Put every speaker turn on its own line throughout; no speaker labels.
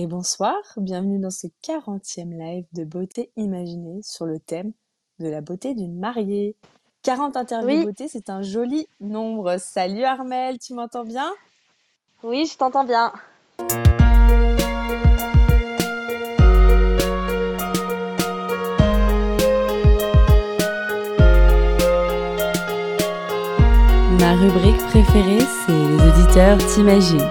et bonsoir, bienvenue dans ce 40e live de beauté imaginée sur le thème de la beauté d'une mariée. 40 interviews
Oui,
beauté, c'est un joli nombre. Salut Armel, tu m'entends bien?
oui, je t'entends bien.
Ma rubrique préférée, c'est Les auditeurs t'imaginent.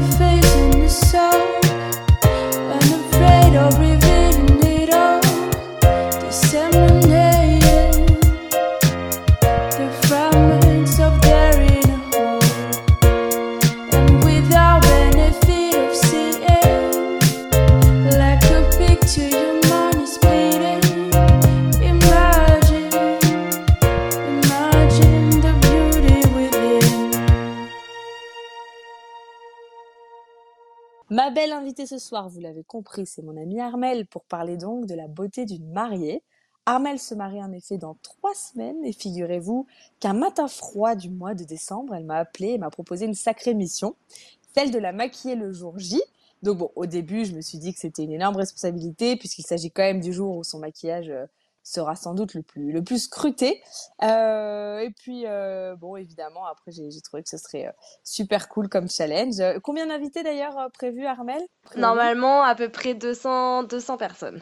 Ce soir, vous l'avez compris, c'est mon amie Armel pour parler donc de la beauté d'une mariée. Armel se marie en effet dans trois semaines et figurez-vous qu'un matin froid du mois de décembre, elle m'a appelé et m'a proposé une sacrée mission, celle de la maquiller le jour J. Donc bon, au début, je me suis dit que c'était une énorme responsabilité puisqu'il s'agit quand même du jour où son maquillage euh, sera sans doute le plus, le plus scruté. Euh, et puis, euh, bon, évidemment, après, j'ai trouvé que ce serait euh, super cool comme challenge. Combien d'invités d'ailleurs prévus, Armel?
Normalement, à peu près 200, 200 personnes.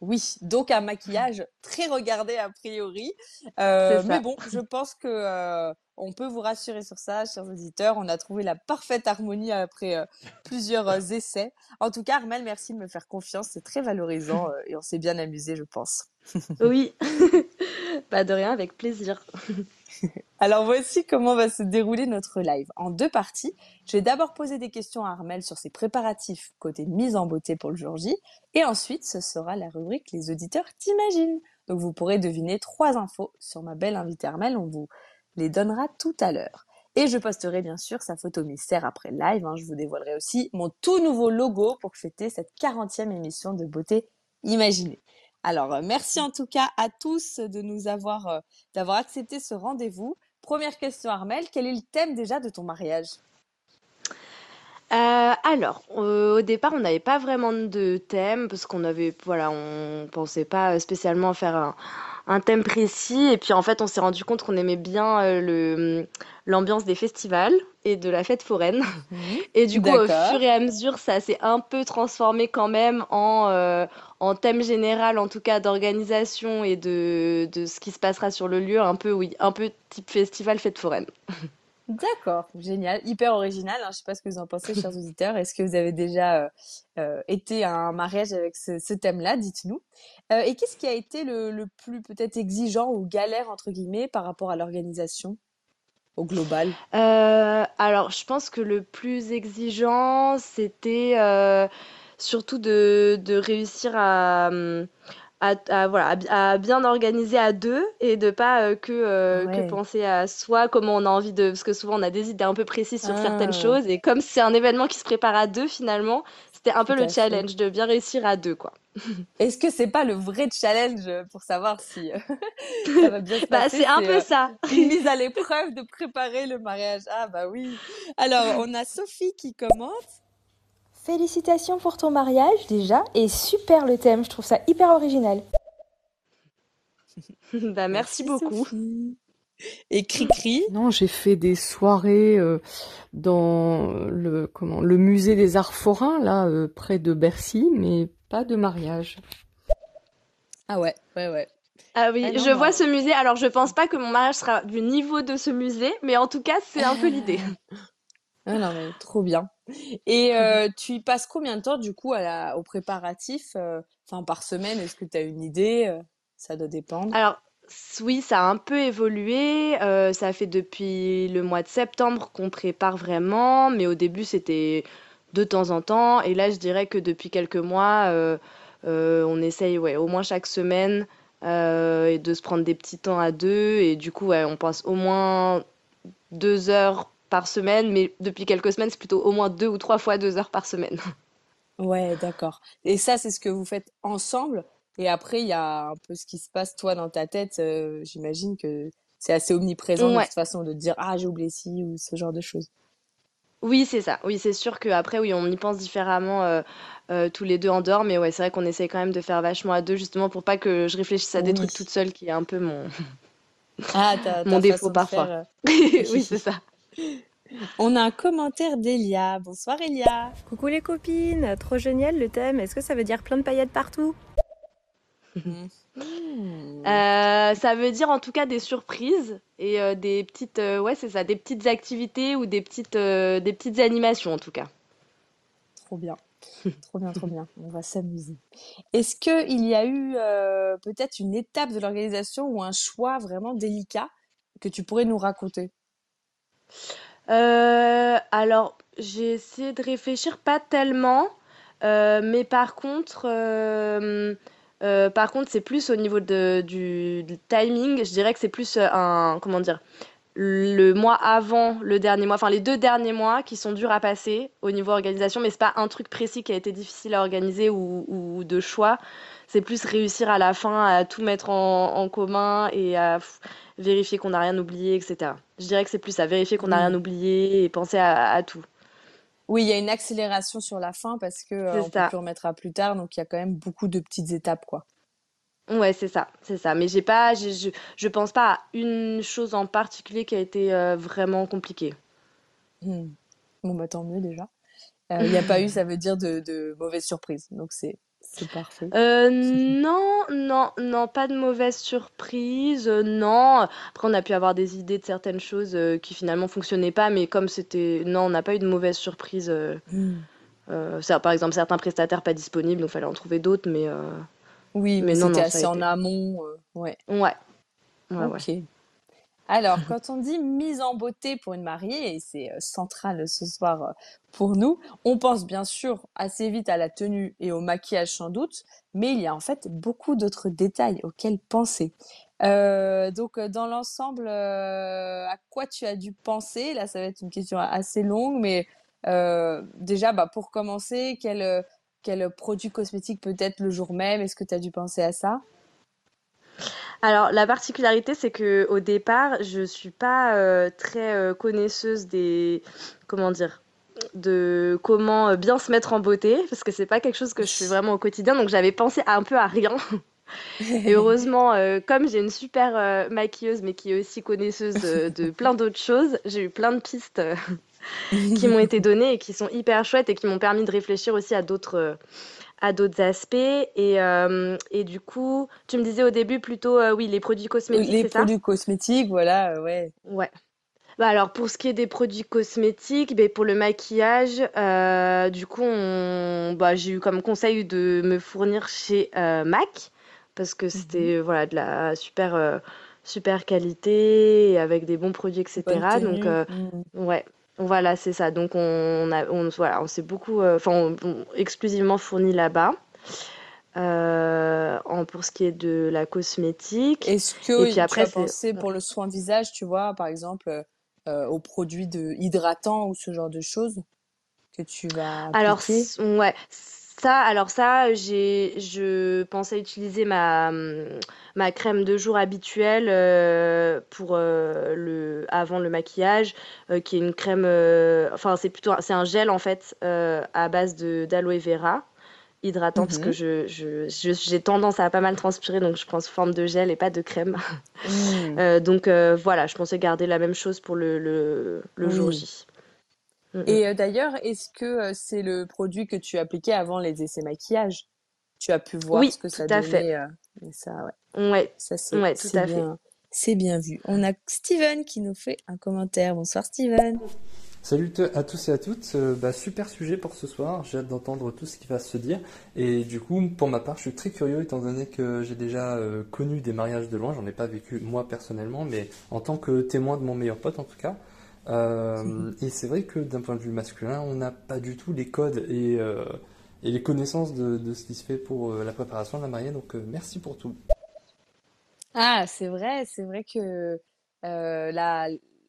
Oui, donc un maquillage très regardé a priori. Euh, mais bon, je pense que euh, on peut vous rassurer sur ça, chers auditeurs. On a trouvé la parfaite harmonie après euh, plusieurs essais. En tout cas, Armel, merci de me faire confiance. C'est très valorisant et on s'est bien amusé, je pense.
Oui. Pas de rien, avec plaisir.
Alors voici comment va se dérouler notre live. En deux parties, je vais d'abord poser des questions à Armel sur ses préparatifs côté mise en beauté pour le jour J. Et ensuite, ce sera la rubrique Les auditeurs t'imaginent. Donc vous pourrez deviner trois infos sur ma belle invitée Armel. On vous les donnera tout à l'heure. Et je posterai bien sûr sa photo mystère après live. hein. Je vous dévoilerai aussi mon tout nouveau logo pour fêter cette 40e émission de beauté imaginée. Alors, euh, merci en tout cas à tous de nous avoir, euh, d'avoir accepté ce rendez-vous. Première question, Armel, quel est le thème déjà de ton mariage?
Euh, alors, euh, au départ, on n'avait pas vraiment de thème parce qu'on avait, voilà, on pensait pas spécialement faire un, un thème précis. Et puis, en fait, on s'est rendu compte qu'on aimait bien euh, le, l'ambiance des festivals et de la fête foraine.
Mhm.
Et du coup, au fur et à mesure, ça s'est un peu transformé quand même en, en thème général, en tout cas d'organisation et de, de ce qui se passera sur le lieu, un peu, oui, un peu type festival fête foraine.
D'accord, génial, hyper original. Hein. Je sais pas ce que vous en pensez, chers auditeurs. Est-ce que vous avez déjà euh, euh, été à un mariage avec ce, ce thème-là? Dites-nous. Euh, et qu'est-ce qui a été le, le plus peut-être exigeant ou galère entre guillemets par rapport à l'organisation au global?
Alors, je pense que le plus exigeant, c'était surtout de, de réussir à, hum, à, à, voilà, à, bi- à bien organiser à deux et de pas euh, que, euh, que penser à soi, comment on a envie de... Parce que souvent, on a des idées un peu précises sur certaines
Ah,
choses et comme c'est un événement qui se prépare à deux, finalement, c'était un
tout
peu le
fait.
challenge de bien réussir à deux, quoi.
Est-ce que c'est pas le vrai challenge pour savoir si euh, ça va bien se
Bah,
passer?
c'est un peu ça.
une mise à l'épreuve de préparer le mariage? Ah bah oui. Alors, on a Sophie qui commente.
Félicitations pour ton mariage déjà et super le thème, je trouve ça hyper original.
Bah, merci
Merci
beaucoup.
Sophie. Et Cricri?
Non, j'ai fait des soirées euh, dans le comment le musée des Arts Forains là euh, près de Bercy, mais pas de mariage.
Ah ouais, ouais, ouais.
Ah
Ah
oui,
non,
je vois ce musée. Alors, je pense pas que mon mariage sera du niveau de ce musée, mais en tout cas, c'est un peu l'idée.
Ah non, mais trop bien. Et euh, tu y passes combien de temps du coup à la, au préparatif, enfin par semaine, est-ce que tu as une idée? Ça doit dépendre.
Alors, oui, ça a un peu évolué. euh, ça fait depuis le mois de septembre qu'on prépare vraiment, mais au début, c'était de temps en temps. Et là, je dirais que depuis quelques mois, euh, Euh, on essaye ouais, au moins chaque semaine et de se prendre des petits temps à deux. Et du coup, ouais, on passe au moins deux heures par semaine, mais depuis quelques semaines, c'est plutôt au moins deux ou trois fois deux heures par semaine.
Ouais, d'accord. Et ça, c'est ce que vous faites ensemble. Et après, il y a un peu ce qui se passe, toi, dans ta tête. euh, j'imagine que c'est assez omniprésent de
Ouais.
toute façon de te dire, ah, j'ai oublié ci ou ce genre de choses.
Oui, c'est ça. Oui, c'est sûr qu'après, oui, on y pense différemment euh, euh, tous les deux en dehors, mais ouais, c'est vrai qu'on essaye quand même de faire vachement à deux, justement pour pas que je réfléchisse à des trucs toute seule, qui est un peu mon,
Ah,
mon défaut
de
parfois. Oui, c'est ça.
On a un commentaire d'Elia. Bonsoir, Elia.
Coucou les copines, trop génial le thème. Est-ce que ça veut dire plein de paillettes partout?
Hmm.
Euh, ça veut dire en tout cas des surprises et euh, des petites, euh, ouais, c'est ça, des petites activités ou des petites, euh, des petites animations en tout cas.
Trop bien. Trop bien, trop bien. On va s'amuser. Est-ce qu'il y a eu euh, peut-être une étape de l'organisation ou un choix vraiment délicat que tu pourrais nous raconter?
Euh, alors, j'ai essayé de réfléchir pas tellement, euh, mais par contre, euh, par contre, c'est plus au niveau du, timing. Je dirais que c'est plus un, comment dire, le mois avant le dernier mois, enfin les deux derniers mois qui sont durs à passer au niveau organisation, mais c'est pas un truc précis qui a été difficile à organiser ou, ou de choix. C'est plus réussir à la fin à tout mettre en, en commun et à vérifier qu'on n'a rien oublié, etc. Je dirais que c'est plus à vérifier qu'on n'a
Oui.
rien oublié et penser à, à tout.
Oui, il y a une accélération sur la fin parce que euh, on peut plus remettre à plus tard, donc il y a quand même beaucoup de petites étapes, quoi.
Ouais, c'est ça, c'est ça. Mais j'ai pas, j'ai- je, je pense pas à une chose en particulier qui a été euh, vraiment compliquée.
Hmm. Bon, bah tant mieux déjà. Euh, Il n'y a pas eu, ça veut dire de, de mauvaises surprises, donc c'est c'est parfait.
Euh, non, non, non, pas de mauvaise surprise, euh, non. Après, on a pu avoir des idées de certaines choses euh, qui finalement fonctionnaient pas, mais comme c'était, non, on n'a pas eu de mauvaise surprise. euh,
Hmm.
euh, ça, par exemple, certains prestataires pas disponibles, donc fallait en trouver d'autres, mais euh,
Oui,
mais non,
assez en amont, euh, ouais.
Ouais, ouais, ouais.
Ok. Alors, quand on dit mise en beauté pour une mariée, et c'est euh, central ce soir euh, pour nous, on pense bien sûr assez vite à la tenue et au maquillage sans doute, mais il y a en fait beaucoup d'autres détails auxquels penser. Euh, donc, dans l'ensemble, euh, à quoi tu as dû penser? Là, ça va être une question assez longue, mais euh, déjà, bah, pour commencer, quel, quel produit cosmétique peut-être le jour même? Est-ce que tu as dû penser à ça?
Alors, la particularité, c'est que au départ, je suis pas euh, très euh, connaisseuse des, comment dire, de comment euh, bien se mettre en beauté, parce que c'est pas quelque chose que je fais vraiment au quotidien, donc j'avais pensé un peu à rien. Et heureusement, comme j'ai une super maquilleuse, mais qui est aussi connaisseuse de, plein d'autres choses, j'ai eu plein de pistes qui m'ont été données et qui sont hyper chouettes et qui m'ont permis de réfléchir aussi à d'autres euh, à d'autres aspects. Et, euh, et du coup, tu me disais au début plutôt, euh, oui, les produits cosmétiques,
Les
ça?
produits cosmétiques, voilà, euh, ouais.
Ouais. Bah alors pour ce qui est des produits cosmétiques, ben pour le maquillage, du coup on, bah, j'ai eu comme conseil de me fournir chez MAC parce que c'était voilà de la super super qualité et avec des bons produits etc. Donc
tenue.
euh,
Mm.
ouais voilà c'est ça. Donc on a on voilà on s'est beaucoup euh, enfin on- on- exclusivement fourni là-bas. Euh, en pour ce qui est de la cosmétique.
Est-ce
Et
que
puis
tu
après
as
c'est
pensé pour le soin visage, tu vois, par exemple, euh, aux produits de hydratants ou ce genre de choses que tu vas
Alors,
appliquer?
ouais, ça, alors ça, j'ai, je pensais utiliser ma, ma crème de jour habituelle euh, pour euh, le, avant le maquillage, euh, qui est une crème, enfin, c'est plutôt, un- c'est un gel en fait à base de d'aloe vera hydratant parce que
Mhm.
je, je, je- j'ai tendance à pas mal transpirer donc je prends sous forme de gel et pas de crème.
Mm.
Donc voilà, je pensais garder la même chose pour le, le, le jour. J. Mm, mm.
Et euh, d'ailleurs, est-ce que euh, c'est le produit que tu appliquais avant les essais maquillage? Tu as pu voir
Oui,
ce que
tout
ça
à fait.
donnait, euh, ça, ouais,
Ouais,
ça c'est
ouais, tout fait.
bien, c'est bien vu. On a Steven qui nous fait un commentaire. Bonsoir Steven.
Salut à tous et à toutes, Euh, bah, super sujet pour ce soir, j'ai hâte d'entendre tout ce qui va se dire et du coup pour ma part je suis très curieux étant donné que j'ai déjà euh, connu des mariages de loin, j'en ai pas vécu moi personnellement mais en tant que témoin de mon meilleur pote en tout cas Euh, et c'est vrai que d'un point de vue masculin on n'a pas du tout les codes et, euh, les connaissances de, de ce qui se fait pour euh, la préparation de la mariée. Donc merci pour tout.
Ah, c'est vrai, c'est vrai que la,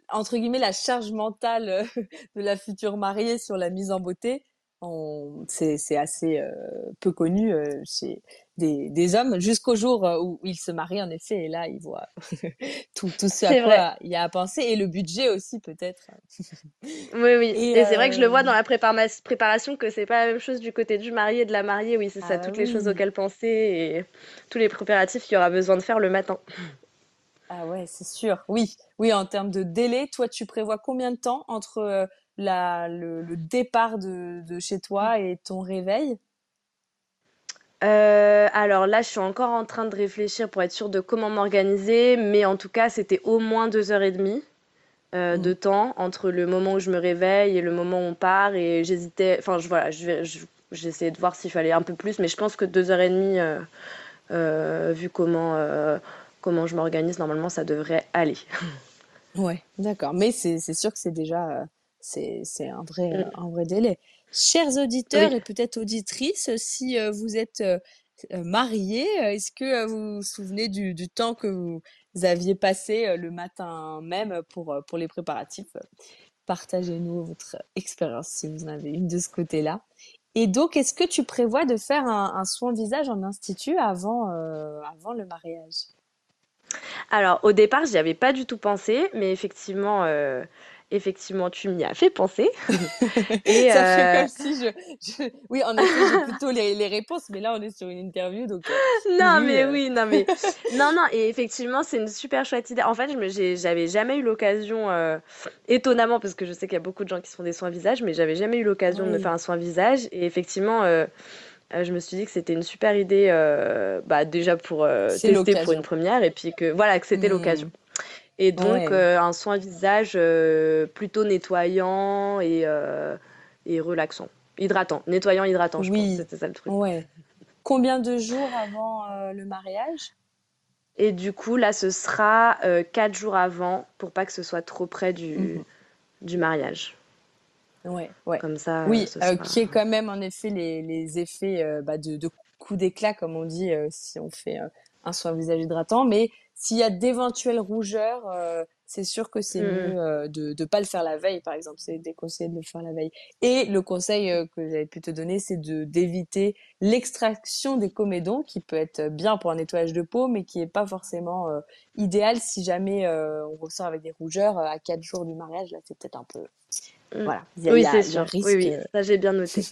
entre guillemets, la charge mentale de la future mariée sur la mise en beauté, c'est, c'est assez euh, peu connu euh, chez des, des hommes jusqu'au jour euh, où ils se marient en effet et là ils voient tout, tout ce à
vrai.
quoi il y a à penser et le budget aussi peut-être.
Oui, oui.
Et,
Et, c'est vrai que je le vois dans la prépara- préparation que c'est pas la même chose du côté du marié et de la mariée. Oui, c'est
Ah
ça,
bah
toutes les choses auxquelles penser et tous les préparatifs qu'il y aura besoin de faire le matin.
Ah ouais, c'est sûr. Oui, oui, en termes de délai, toi, tu prévois combien de temps entre la, le, le départ de, de chez toi et ton réveil?
Euh, alors là, je suis encore en train de réfléchir pour être sûre de comment m'organiser, mais en tout cas, c'était au moins deux heures et demie euh,
Mm.
de temps entre le moment où je me réveille et le moment où on part. Et j'hésitais, enfin, je, voilà, je vais, je- j'essayais de voir s'il fallait un peu plus, mais je pense que deux heures et demie, euh, vu comment, comment je m'organise, normalement, ça devrait aller.
Ouais, d'accord. Mais c'est c'est sûr que c'est déjà c'est c'est un vrai euh,
Mm.
un vrai délai. Chers auditeurs
Oui.
et peut-être auditrices, si euh, vous êtes euh, euh, mariés, est-ce que vous vous souvenez du, du temps que vous aviez passé le matin même pour pour les préparatifs? Partagez-nous votre expérience si vous en avez une de ce côté-là. Et donc, est-ce que tu prévois de faire un, un soin visage en institut avant euh, avant le mariage?
Alors, au départ, j'y avais pas du tout pensé, mais effectivement, euh, effectivement, tu m'y as fait penser. Et
Ça fait
euh,
comme si je, je- Oui, en effet, j'ai plutôt les, les réponses, mais là, on est sur une interview, donc euh,
non, mais
euh,
oui, non, mais non, non, et effectivement, c'est une super chouette idée. En fait, je j'avais jamais eu l'occasion, étonnamment, parce que je sais qu'il y a beaucoup de gens qui se font des soins visage, mais j'avais jamais eu l'occasion de me faire un soin visage. Et effectivement, euh, je me suis dit que c'était une super idée, euh, bah, déjà pour euh, tester pour une première, et puis que voilà, que c'était
Hmm,
l'occasion. Et donc,
ouais.
euh, un soin visage euh, plutôt nettoyant et, euh, et relaxant. Hydratant. Nettoyant, hydratant, je pense.
Oui,
C'était ça le truc.
ouais. Combien de jours avant euh, le mariage?
Et du coup, là, ce sera euh, quatre jours avant pour pas que ce soit trop près du,
Mhm.
du mariage.
Ouais, ouais.
Comme ça, euh,
Oui,
ce
euh,
sera...
qui est quand même en effet les, les effets euh, bah, de, de coup d'éclat, comme on dit, euh, si on fait euh, un soin visage hydratant. Mais s'il y a d'éventuelles rougeurs, euh, c'est sûr que c'est
Mhm.
mieux euh, de ne pas le faire la veille, par exemple. C'est déconseillé de le faire la veille. Et le conseil euh, que j'avais pu te donner, c'est de d'éviter l'extraction des comédons, qui peut être bien pour un nettoyage de peau, mais qui est pas forcément idéal si jamais on ressort avec des rougeurs à quatre jours du mariage. Là, c'est peut-être un peu...
Mm.
Voilà, a,
Oui, c'est sûr. Oui,
risque.
oui,
euh,
ça j'ai bien noté.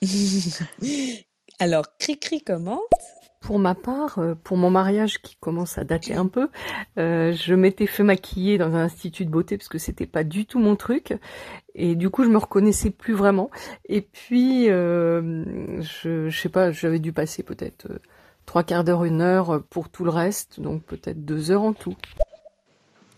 Alors, Cricri comment?
Pour ma part, euh, pour mon mariage qui commence à dater un peu, euh, je m'étais fait maquiller dans un institut de beauté parce que c'était pas du tout mon truc et du coup je me reconnaissais plus vraiment. Et puis euh, je, je sais pas, j'avais dû passer peut-être trois quarts d'heure, une heure pour tout le reste, donc peut-être deux heures en tout.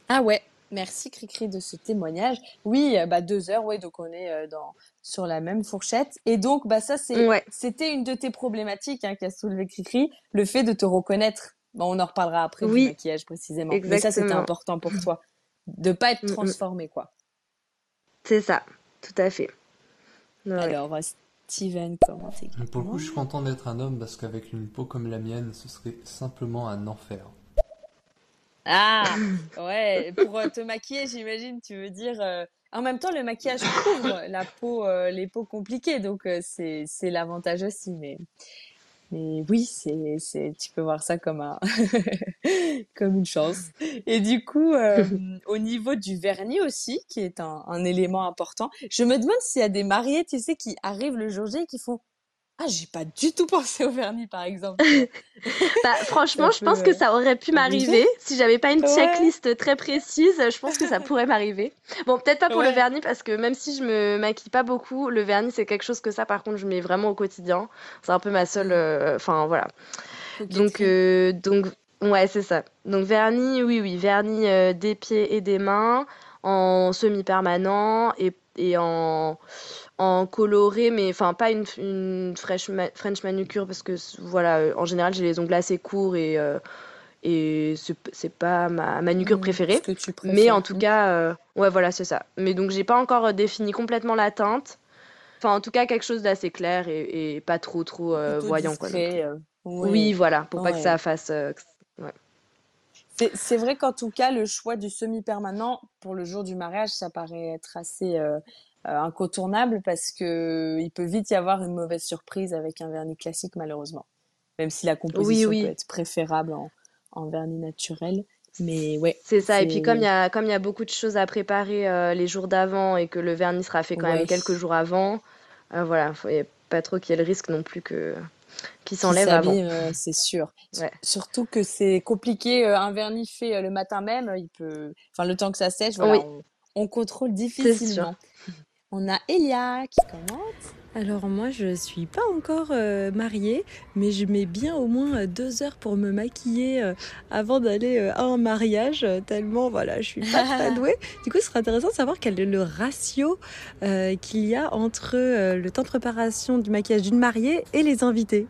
Ah ouais, merci Cricri de ce témoignage. Oui, euh, bah deux heures, ouais, donc on est euh, dans sur la même fourchette. Et donc, bah ça c'est
Ouais.
c'était une de tes problématiques hein, qu'a soulevé Cricri, le fait de te reconnaître. Bon, on en reparlera après du
Oui,
maquillage précisément. Mais ça, c'était important pour toi, de pas être
Mm, mm.
transformé, quoi.
C'est ça, tout à fait. Ouais.
Alors, Steven, comment t'es
Pour le coup, je suis content d'être un homme parce qu'avec une peau comme la mienne, ce serait simplement un enfer.
Ah, ouais, pour euh, te maquiller, j'imagine, tu veux dire. euh, En même temps, le maquillage couvre la peau, euh, les peaux compliquées, donc euh, c'est c'est l'avantage aussi. Mais mais oui, c'est c'est tu peux voir ça comme un comme une chance. Et du coup, euh, au niveau du vernis aussi, qui est un, un élément important, je me demande s'il y a des mariés, tu sais, qui arrivent le jour J et qui font Ah, j'ai pas du tout pensé au vernis, par exemple.
Bah, franchement, je pense que
euh,
ça aurait pu
arriver.
m'arriver. Si j'avais pas une
Ouais.
checklist très précise, je pense que ça pourrait m'arriver. Bon, peut-être pas pour le
Ouais.
vernis parce que même si je me maquille pas beaucoup, le vernis c'est quelque chose que ça, par contre, je mets vraiment au quotidien. C'est un peu ma seule. euh, Enfin, voilà. Donc, euh, donc, ouais, c'est ça. Donc, vernis, oui, oui, vernis euh, des pieds et des mains en semi-permanent et, et en, en coloré, mais enfin, pas une, une French, ma- French manucure parce que, voilà, en général, j'ai les ongles assez courts et, euh, et c'est pas ma manucure
Hmm,
préférée.
ce que tu
Mais en tout
Hmm.
cas, euh, ouais, voilà, c'est ça. Mais donc, j'ai pas encore euh, défini complètement la teinte. Enfin, en tout cas, quelque chose d'assez clair et, et pas trop, trop euh, voyant, quoi.
discret.
Oui,
Oui,
voilà, pour pas que ça fasse. ouais.
C'est vrai qu'en tout cas, le choix du semi-permanent pour le jour du mariage, ça paraît être assez euh, incontournable parce que il peut vite y avoir une mauvaise surprise avec un vernis classique, malheureusement. Même si la
Oui,
composition peut être préférable en, en vernis naturel. Mais ouais,
C'est ça. Et puis, comme il y a, comme il y a beaucoup de choses à préparer euh, les jours d'avant et que le vernis sera fait quand même quelques jours avant, euh, voilà, faut y a pas trop qu'il y ait le risque non plus que qu'il
qui
s'enlève avant.
euh, c'est sûr.
Ouais.
Surtout que c'est compliqué. euh, Un vernis fait euh, le matin même, il peut... Enfin, le temps que ça sèche, voilà,
Oui,
on, on contrôle difficilement. On a Elia qui commente.
Alors moi je suis pas encore euh, mariée, mais je mets bien au moins euh, deux heures pour me maquiller euh, avant d'aller euh, à un mariage, tellement voilà je suis pas très douée. Du coup ce serait intéressant de savoir quel est le ratio euh, qu'il y a entre euh, le temps de préparation du maquillage d'une mariée et les invités.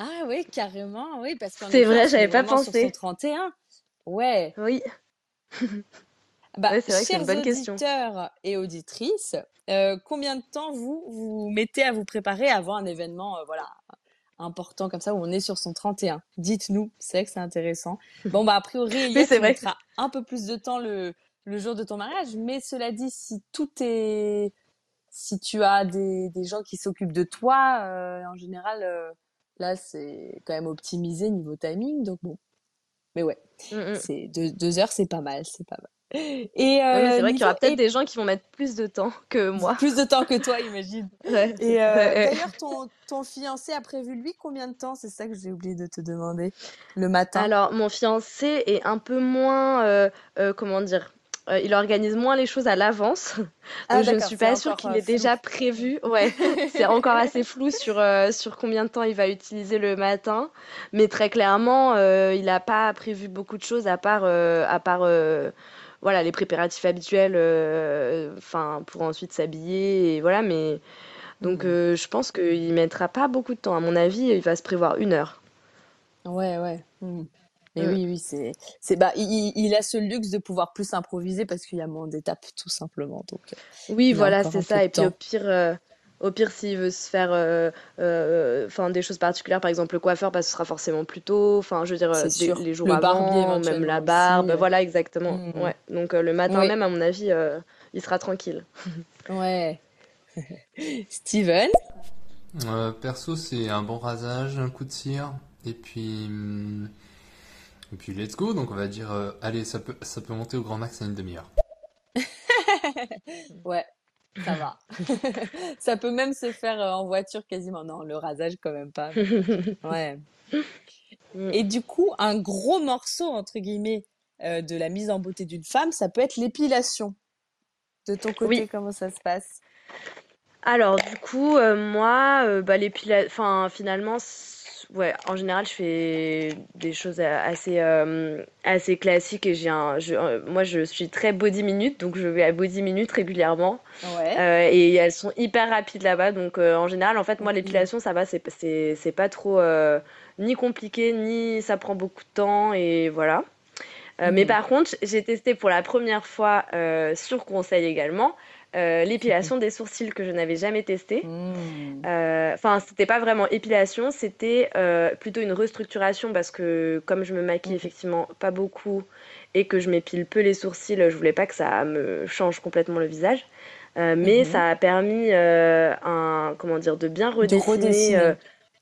Ah oui, carrément, oui, parce qu'en
C'est vrai, j'avais pas
vraiment sur son
pensé.
31. Ouais.
Oui,
Bah,
ouais, c'est vrai que c'est une
chers
bonne question.
auditeurs et auditrices, euh, combien de temps vous vous mettez à vous préparer avant un événement, euh, voilà, important comme ça où on est sur son 31? Dites-nous, c'est vrai que c'est intéressant. Bon, bah, a priori, tu
vrai.
mettras un peu plus de temps le, le jour de ton mariage, mais cela dit, si tout est, si tu as des, des gens qui s'occupent de toi, euh, en général, là, c'est quand même optimisé niveau timing, donc bon. Mais ouais,
Mm, mm.
c'est deux, deux heures, c'est pas mal, c'est pas mal. Et
mais
euh,
c'est vrai qu'il y aura peut-être
et
des gens qui vont mettre plus de temps que moi.
plus de temps que toi, imagine.
Ouais,
Et euh, d'ailleurs, ton, ton fiancé a prévu lui combien de temps? C'est ça que j'ai oublié de te demander. Le matin.
Alors, mon fiancé est un peu moins, euh, comment dire, il organise moins les choses à l'avance.
Ah
Donc, je ne suis pas sûre qu'il ait déjà prévu. Ouais, c'est encore assez flou sur, euh, sur combien de temps il va utiliser le matin. Mais très clairement, euh, il n'a pas prévu beaucoup de choses à part, euh, à part voilà, les préparatifs habituels euh, enfin, pour ensuite s'habiller. Et voilà, mais donc
Mhm.
euh, je pense qu'il mettra pas beaucoup de temps. À mon avis, il va se prévoir une heure.
Ouais, ouais. Mais
Mm.
oui, oui, c'est, c'est, bah, il, a ce luxe de pouvoir plus improviser parce qu'il y a moins d'étapes, tout simplement. Donc,
Oui, voilà, c'est ça. Et puis au pire, euh, au pire, s'il veut se faire, euh, euh, enfin, des choses particulières, par exemple le coiffeur, bah, ce sera forcément plus tôt. Enfin, je veux dire, euh,
C'est
des-
sûr.
les jours
Le barbier
avant, même la barbe,
aussi.
voilà, exactement.
Mhm.
Ouais. Donc euh, le matin
Oui,
même, à mon avis, euh, il sera tranquille.
ouais. Steven?
Euh, perso, c'est un bon rasage, un coup de cire, et puis, hum, et puis let's go. Donc on va dire, euh, allez, ça peut, ça peut monter au grand max à une demi-heure.
Ouais, ça va. Ça peut même se faire euh, en voiture quasiment. Non, le rasage quand même pas. Ouais.
Mm.
Et du coup, un gros morceau, entre guillemets, euh, de la mise en beauté d'une femme, ça peut être l'épilation. De ton côté,
Oui.
comment ça se passe?
Alors, du coup, euh, moi, euh, bah, l'épila- enfin, finalement, ouais, en général, je fais des choses assez, euh, assez classiques et j'ai un, je- euh, moi, je suis très body minute, donc je vais à body minute régulièrement.
Ouais.
Euh, et elles sont hyper rapides là-bas, donc en général, en fait, moi, l'épilation, ça va, c'est, c'est, c'est pas trop ni compliqué, ni ça prend beaucoup de temps, et voilà. Mais
Mhm.
par contre, j'ai testé pour la première fois, sur conseil également, euh, l'épilation des sourcils que je n'avais jamais testé.
Mm.
Euh, Enfin, c'était pas vraiment épilation, c'était euh, plutôt une restructuration parce que comme je me maquille
Mhm.
effectivement pas beaucoup et que je m'épile peu les sourcils, je voulais pas que ça me change complètement le visage. Euh, mais
Mhm.
ça a permis euh, un, comment dire, de bien
De
redessiner euh,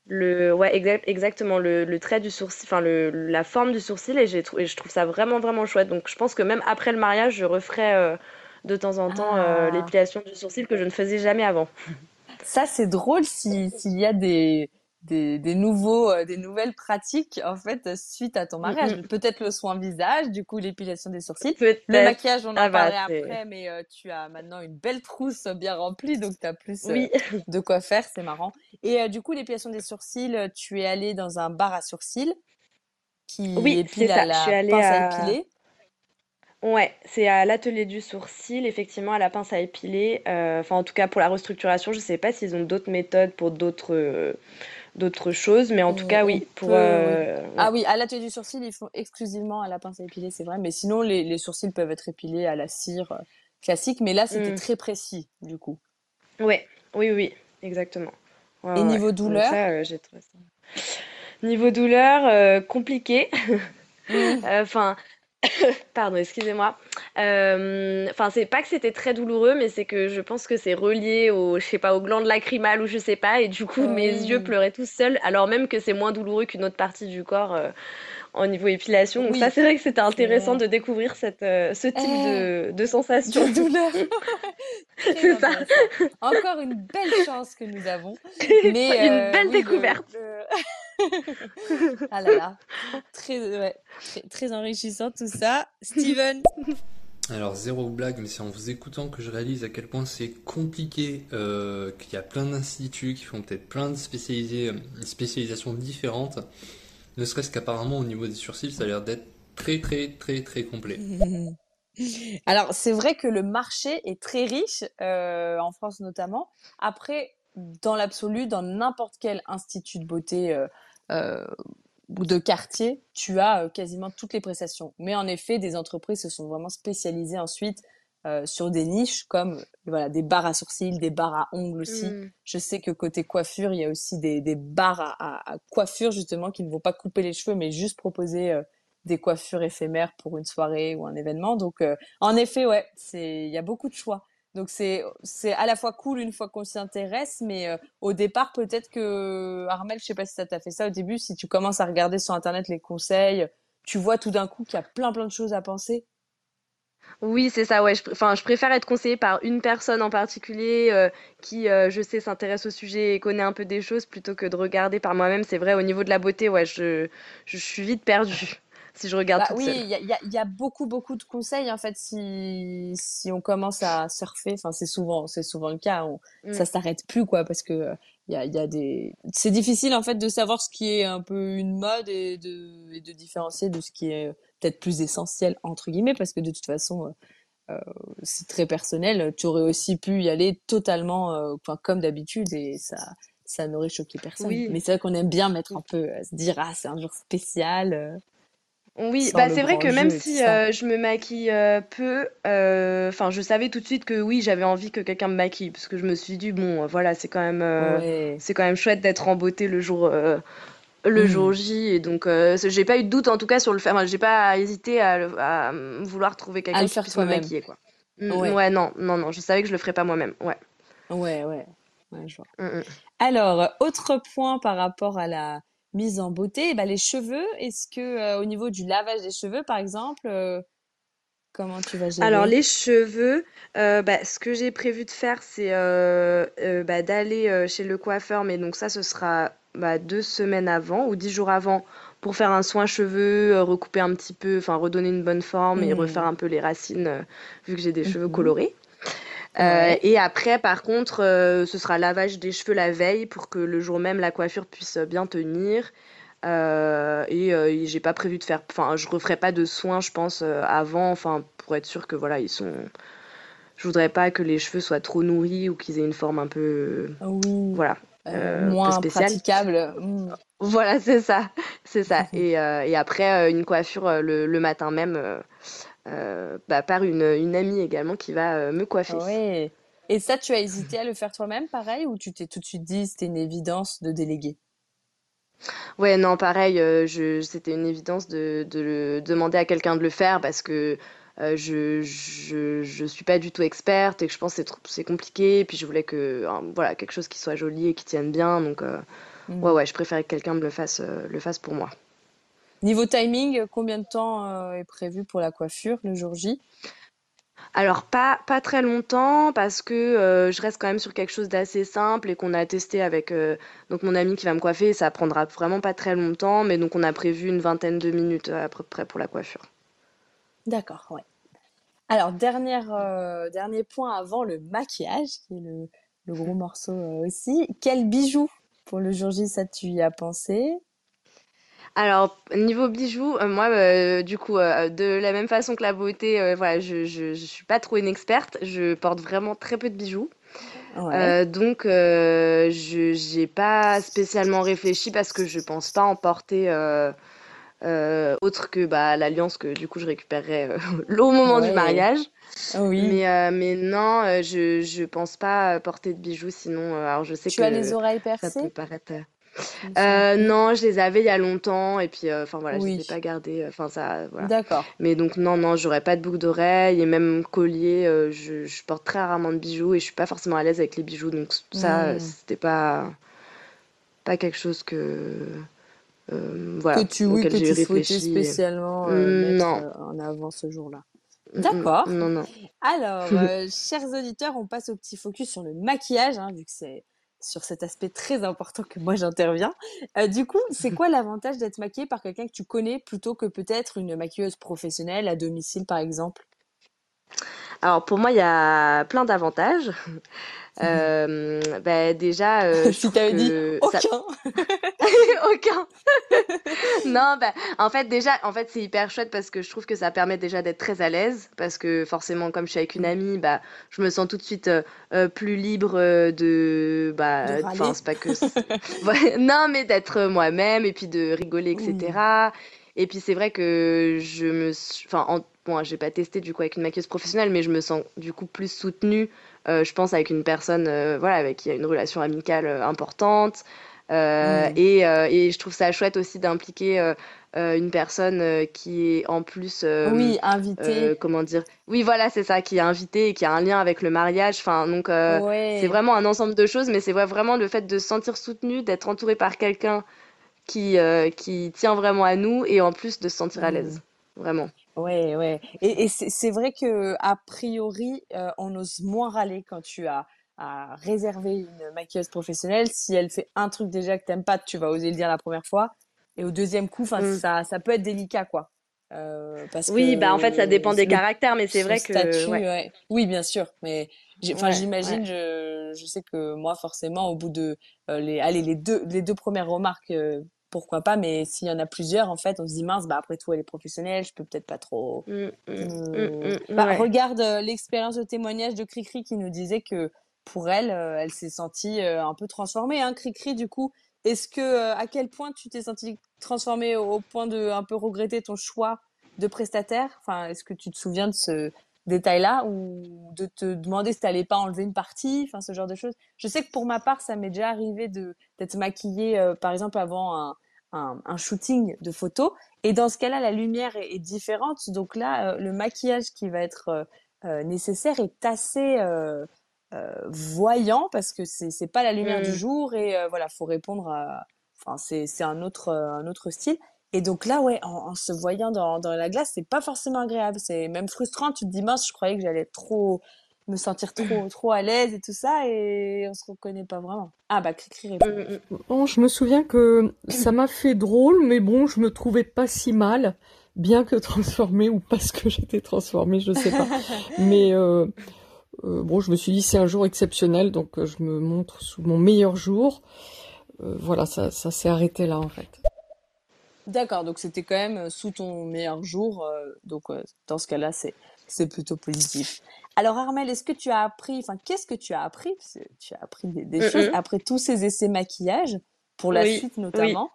le, ouais, exact, exactement le, le trait du sourcil, enfin la forme du sourcil et, je trouve ça vraiment vraiment chouette. Donc je pense que même après le mariage, je referai euh, de temps en temps euh,
Ah.
l'épilation du sourcil que je ne faisais jamais avant.
Ça, c'est drôle si, s'il y a des, des, des nouveaux, euh, des nouvelles pratiques, en fait, euh, suite à ton mariage. Peut-être le soin visage, du coup, l'épilation des sourcils.
Peut-être.
Le maquillage, on en
Ah bah,
après, mais euh, tu as maintenant une belle trousse bien remplie, donc tu as plus euh,
Oui,
de quoi faire, c'est marrant. Et du coup, l'épilation des sourcils, tu es allée dans un bar à sourcils qui
Oui,
épile à la pince à
à-
épiler.
Ouais, c'est à l'atelier du sourcil, effectivement, à la pince à épiler. Euh, Enfin, en tout cas, pour la restructuration, je sais pas s'ils ont d'autres méthodes pour d'autres euh, d'autres choses, mais en tout cas,
on
oui, pour
peut, oui.
euh,
Ah oui, à l'atelier du sourcil, ils font exclusivement à la pince à épiler, c'est vrai. Mais sinon, les, les sourcils peuvent être épilés à la cire classique. Mais là, c'était
Mm.
très précis, du coup.
Ouais, oui, oui, exactement. Ouais,
Et
ouais,
niveau douleur?
ça, j'ai trouvé ça. Niveau douleur, compliqué.
Mm.
Enfin, pardon, excusez-moi. Euh, Enfin, c'est pas que c'était très douloureux, mais c'est que je pense que c'est relié au, je sais pas, aux glandes lacrymales ou je sais pas, et du coup, mes yeux pleuraient tout seuls, alors même que c'est moins douloureux qu'une autre partie du corps euh, au niveau épilation. Donc ça, c'est vrai que c'était
c'est
intéressant de découvrir cette, euh, ce type
Eh,
de, de sensation.
de douleur.
C'est ça.
Encore une belle chance que nous avons. Mais
Une
euh,
belle
oui, le,
découverte.
le... Ah là là. Très, ouais, très, très enrichissant tout ça. Steven?
Alors, zéro blague, mais c'est en vous écoutant que je réalise à quel point c'est compliqué, euh, qu'il y a plein d'instituts qui font peut-être plein de spécialisés, euh, spécialisations différentes. Ne serait-ce qu'apparemment au niveau des sourcils, ça a l'air d'être très très très très complet.
Alors, c'est vrai que le marché est très riche, euh, en France notamment. Après, dans l'absolu, dans n'importe quel institut de beauté euh, ou de quartier, tu as euh, quasiment toutes les prestations. Mais en effet, des entreprises se sont vraiment spécialisées ensuite euh, sur des niches comme voilà des barres à sourcils, des barres à ongles aussi.
Mm.
Je sais que côté coiffure, il y a aussi des, des barres à, à- à coiffure justement qui ne vont pas couper les cheveux, mais juste proposer euh, des coiffures éphémères pour une soirée ou un événement. Donc, euh, en effet, ouais, c'est il y a beaucoup de choix. Donc c'est à la fois cool une fois qu'on s'y intéresse, mais euh, au départ peut-être que Armel, je sais pas si ça t'a fait ça au début, si tu commences à regarder sur internet les conseils, tu vois tout d'un coup qu'il y a plein plein de choses à penser.
Oui, c'est ça, ouais. Je, je préfère être conseillée par une personne en particulier euh, qui, euh, je sais, s'intéresse au sujet et connaît un peu des choses plutôt que de regarder par moi-même. C'est vrai, au niveau de la beauté, ouais, je, je suis vite perdue si je regarde
Bah
toute
oui, il y a, y beaucoup beaucoup de conseils en fait si si on commence à surfer, enfin c'est souvent c'est souvent le cas, on,
Mm.
ça s'arrête plus quoi parce que euh, il y a y a des c'est difficile en fait de savoir ce qui est un peu une mode et de et de différencier de ce qui est euh, peut-être plus essentiel entre guillemets parce que de toute façon euh, c'est très personnel. Tu aurais aussi pu y aller totalement euh, comme d'habitude et ça ça n'aurait choqué personne.
Oui.
Mais c'est vrai qu'on aime bien mettre un peu euh, se dire ah c'est un jour spécial.
Oui,
sans
bah
le
c'est vrai
grand
que même
jeu et tout
si
ça.
euh, je me maquille euh, peu, euh, enfin, je savais tout de suite que oui, j'avais envie que quelqu'un me maquille, parce que je me suis dit bon, euh, voilà, c'est quand même, euh,
Ouais.
c'est quand même chouette d'être en beauté le jour, euh, le jour
Mm.
J, et donc euh, c'est- j'ai pas eu de doute en tout cas sur le fait, enfin, j'ai pas hésité à, le- à vouloir trouver
À
quelqu'un
le
qui
faire
puisse me
toi-même.
maquiller, quoi. Mm,
Ouais.
ouais, non, non, non, je savais que je le ferais pas moi-même, ouais.
Ouais, ouais. Ouais, je vois.
Mm, mm.
Alors, autre point par rapport à la mise en beauté, bah, les cheveux. Est-ce que euh, au niveau du lavage des cheveux, par exemple, euh, comment tu vas
Alors
gérer?
les cheveux, euh, bah, ce que j'ai prévu de faire, c'est bah, d'aller chez le coiffeur, mais donc ça, ce sera bah, deux semaines avant ou dix jours avant pour faire un soin cheveux, recouper un petit peu, enfin redonner une bonne forme et refaire
Hmm.
un peu les racines, vu que j'ai des cheveux
Mhm.
colorés. Euh, et après, par contre, euh, ce sera lavage des cheveux la veille pour que le jour même la coiffure puisse bien tenir. Euh, et et j'ai pas prévu de faire, enfin, je referai pas de soins, je pense, avant, enfin, pour être sûr que voilà, ils sont. Je voudrais pas que les cheveux soient trop nourris ou qu'ils aient une forme un peu,
Oui.
voilà,
moins
spéciale.
praticable.
Voilà, c'est ça, c'est ça. Et, et après, une coiffure le, le matin même, bah, par une, une amie également qui va euh, me coiffer.
Et ça, tu as hésité à le faire toi-même, pareil, ou tu t'es tout de suite dit c'était une évidence de déléguer?
Ouais, non, pareil, euh, je, c'était une évidence de, de le demander à quelqu'un de le faire parce que euh, je, je, je suis pas du tout experte et que je pense que c'est trop- c'est compliqué. Et puis je voulais que, hein, voilà, quelque chose qui soit joli et qui tienne bien. Donc, euh, ouais, ouais, je préférais que quelqu'un me le fasse, euh, le fasse pour moi.
Niveau timing, combien de temps euh, est prévu pour la coiffure le jour J?
Alors, pas, pas très longtemps parce que euh, je reste quand même sur quelque chose d'assez simple et qu'on a testé avec euh, donc mon ami qui va me coiffer. Ça prendra vraiment pas très longtemps, mais donc on a prévu une vingtaine de minutes à peu près pour la coiffure.
D'accord, ouais. Alors, dernière, euh, dernier point avant le maquillage, qui est le, le gros morceau aussi. Quel bijou pour le jour J, ça tu y as pensé?
Alors, niveau bijoux, euh, moi, euh, du coup, euh, de la même façon que la beauté, euh, voilà, je, je, je suis pas trop une experte. Je porte vraiment très peu de bijoux.
Ouais.
Euh, donc, euh, je j'ai pas spécialement réfléchi parce que je pense pas en porter euh, euh, autre que bah, l'alliance que du coup je récupérerai euh, au moment du
Ouais.
mariage.
Oui.
Mais, euh, mais non, euh, je, je pense pas porter de bijoux sinon. euh, alors je sais
Tu as les
que
oreilles
ça peut
percées?
paraître. Euh, euh, non, je les avais il y a longtemps et puis euh, enfin voilà, je les ai pas gardées. Enfin ça, voilà.
D'accord.
Mais donc non, non, j'aurais pas de boucle d'oreille et même collier. euh, je, je porte très rarement de bijoux et je suis pas forcément à l'aise avec les bijoux. Donc ça, euh,
Hmm.
c'était pas pas quelque chose que euh, voilà
Que tu, oui, que tu souhaitais spécialement euh,
Mm,
mettre euh, en avant ce jour-là.
Mm, mm,
D'accord.
Non, non.
Alors, euh, chers auditeurs, on passe au petit focus sur le maquillage, hein, vu que c'est sur cet aspect très important que moi j'interviens. Euh, du coup, c'est quoi l'avantage d'être maquillé par quelqu'un que tu connais plutôt que peut-être une maquilleuse professionnelle à domicile, par exemple?
Alors pour moi, il y a plein d'avantages. Euh, bah, déjà, euh,
Si t'avais dit
que ça...
aucun.
Aucun. Non, bah, en fait, déjà, en fait, c'est hyper chouette parce que je trouve que ça permet déjà d'être très à l'aise. Parce que forcément, comme je suis avec une amie, bah, je me sens tout de suite euh, euh, plus libre euh, de, bah, enfin, c'est pas que, Ouais, non, mais d'être moi-même et puis de rigoler, etc. Et puis c'est vrai que je me, enfin, en... bon, j'ai pas testé du coup avec une maquilleuse professionnelle, mais je me sens du coup plus soutenue. Euh, je pense avec une personne, euh, voilà, avec qui il y a une relation amicale euh, importante.
Mm.
et, et je trouve ça chouette aussi d'impliquer une personne qui est en plus,
Oui,
euh,
invité.
comment dire, oui voilà c'est ça, qui est invitée et qui a un lien avec le mariage. Enfin donc c'est vraiment un ensemble de choses, mais c'est vrai- vraiment le fait de se sentir soutenu, d'être entouré par quelqu'un qui qui tient vraiment à nous et en plus de se sentir à
Mm.
l'aise, vraiment.
Ouais, ouais. Et, et c'est vrai que a priori, euh, on ose moins râler quand tu as, as réservé une maquilleuse professionnelle. Si elle fait un truc déjà que t'aimes pas, tu vas oser le dire la première fois. Et au deuxième coup, enfin,
Mm.
ça, ça peut être délicat, quoi. Euh, parce
Oui, bah en fait ça dépend des caractères, mais c'est vrai que
statut,
ouais,
ouais. Oui, bien sûr. Mais enfin,
ouais,
j'imagine, je, je sais que moi, forcément, au bout de euh, les, allez, les deux, les deux premières remarques, euh, pourquoi pas. Mais s'il y en a plusieurs, en fait, on se dit mince, bah après tout, elle est professionnelle, je peux peut-être pas trop.
Mm, mm, mm,
Hmm.
mm,
Bah,
ouais.
regarde euh, l'expérience de témoignage de Cricri qui nous disait que pour elle, euh, elle s'est sentie euh, un peu transformée. Hein, Cricri, du coup, est-ce que à quel point tu t'es sentie transformée au, au point de un peu regretter ton choix de prestataire? Enfin, est-ce que tu te souviens de ce détail-là ou de te demander si t'allais pas enlever une partie, enfin ce genre de choses. Je sais que pour ma part, ça m'est déjà arrivé de d'être maquillée, euh, par exemple avant un, un, un shooting de photos. Et dans ce cas-là, la lumière est, est différente. Donc là, euh, le maquillage qui va être euh, euh, nécessaire est assez euh, euh, voyant parce que c'est c'est pas la lumière du
Mm.
jour et euh, voilà, faut répondre à. Enfin, c'est c'est un autre un autre style. Et donc là, ouais, en, en se voyant dans, dans la glace, c'est pas forcément agréable. C'est même frustrant. Tu te dis mince, je croyais que j'allais trop me sentir trop trop à l'aise et tout ça et on se reconnaît pas vraiment. Ah bah répond.
Mm, mm.
Bon, je me souviens que ça m'a fait drôle, mais bon, je me trouvais pas si mal, bien que transformée ou parce que j'étais transformée, je sais pas. Mais euh, euh, bon, je me suis dit c'est un jour exceptionnel, donc euh, je me montre sous mon meilleur jour. Euh, voilà, ça, ça s'est arrêté là en fait.
D'accord, donc c'était quand même euh, sous ton meilleur jour. euh, donc euh, dans ce cas-là, c'est c'est plutôt positif. Alors Armel, est-ce que tu as appris, enfin qu'est-ce que tu as appris? Parce que tu as appris des, des
Mm,
choses
mm.
après tous ces essais maquillage, pour la
Oui,
suite
oui.
notamment?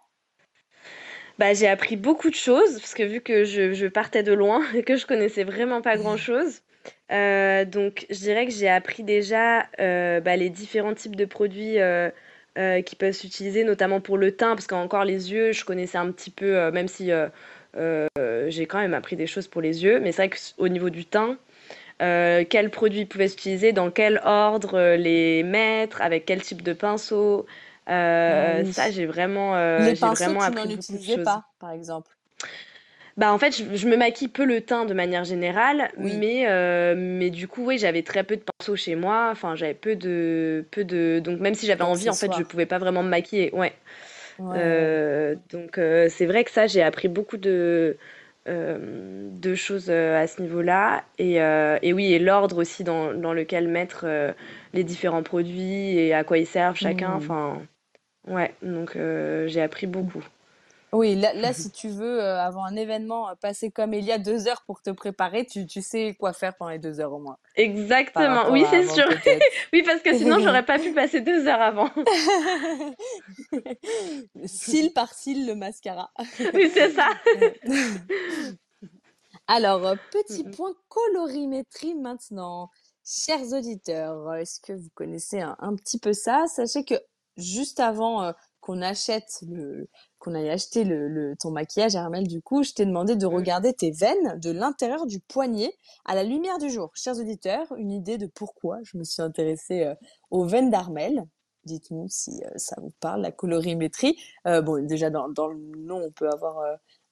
Bah, j'ai appris beaucoup de choses parce que vu que je, je partais de loin et que je connaissais vraiment pas grand-chose, euh, donc je dirais que j'ai appris déjà bah, les différents types de produits euh, qui peuvent s'utiliser, notamment pour le teint, parce qu'encore les yeux, je connaissais un petit peu, euh, même si euh, j'ai quand même appris des choses pour les yeux, mais c'est vrai qu'au niveau du teint, quels produits pouvaient s'utiliser, dans quel ordre les mettre, avec quel type de pinceau.
Ah oui.
ça, j'ai vraiment,
Les
j'ai
pinceaux,
vraiment
tu
appris
n'en
beaucoup de
utilisais pas, par exemple.
Bah en fait, je, je me maquille peu le teint de manière générale,
Oui.
mais, euh, mais du coup, oui, j'avais très peu de pinceaux chez moi. Enfin, j'avais peu de, peu de... Donc même si j'avais envie, en fait, je pouvais pas vraiment me maquiller. Ouais. Euh, donc euh, c'est vrai que ça, j'ai appris beaucoup de, de choses à ce niveau-là. Et, et oui, et l'ordre aussi dans, dans lequel mettre les différents produits et à quoi ils servent chacun.
Hmm.
Enfin, ouais, donc j'ai appris beaucoup.
Oui, là, là, si tu veux, euh, avant un événement, euh, passer comme il y a deux heures pour te préparer, tu, tu sais quoi faire pendant les deux heures au moins.
Exactement, oui, c'est sûr. Oui, parce que sinon, j'aurais pas pu passer deux heures avant.
Cils par cils, le mascara.
Oui, c'est ça.
Alors, euh, petit
Mm, mm.
point colorimétrie maintenant. Chers auditeurs, est-ce que vous connaissez un, un petit peu ça? Sachez que juste avant euh, qu'on achète le, qu'on aille acheter le, le- ton maquillage, Armel, du coup, je t'ai demandé de
Mm.
regarder tes veines de l'intérieur du poignet à la lumière du jour. Chers auditeurs, une idée de pourquoi je me suis intéressée euh, aux veines d'Armel. Dites-nous si euh, ça vous parle, la colorimétrie. Euh, bon, déjà dans, dans le nom, on peut avoir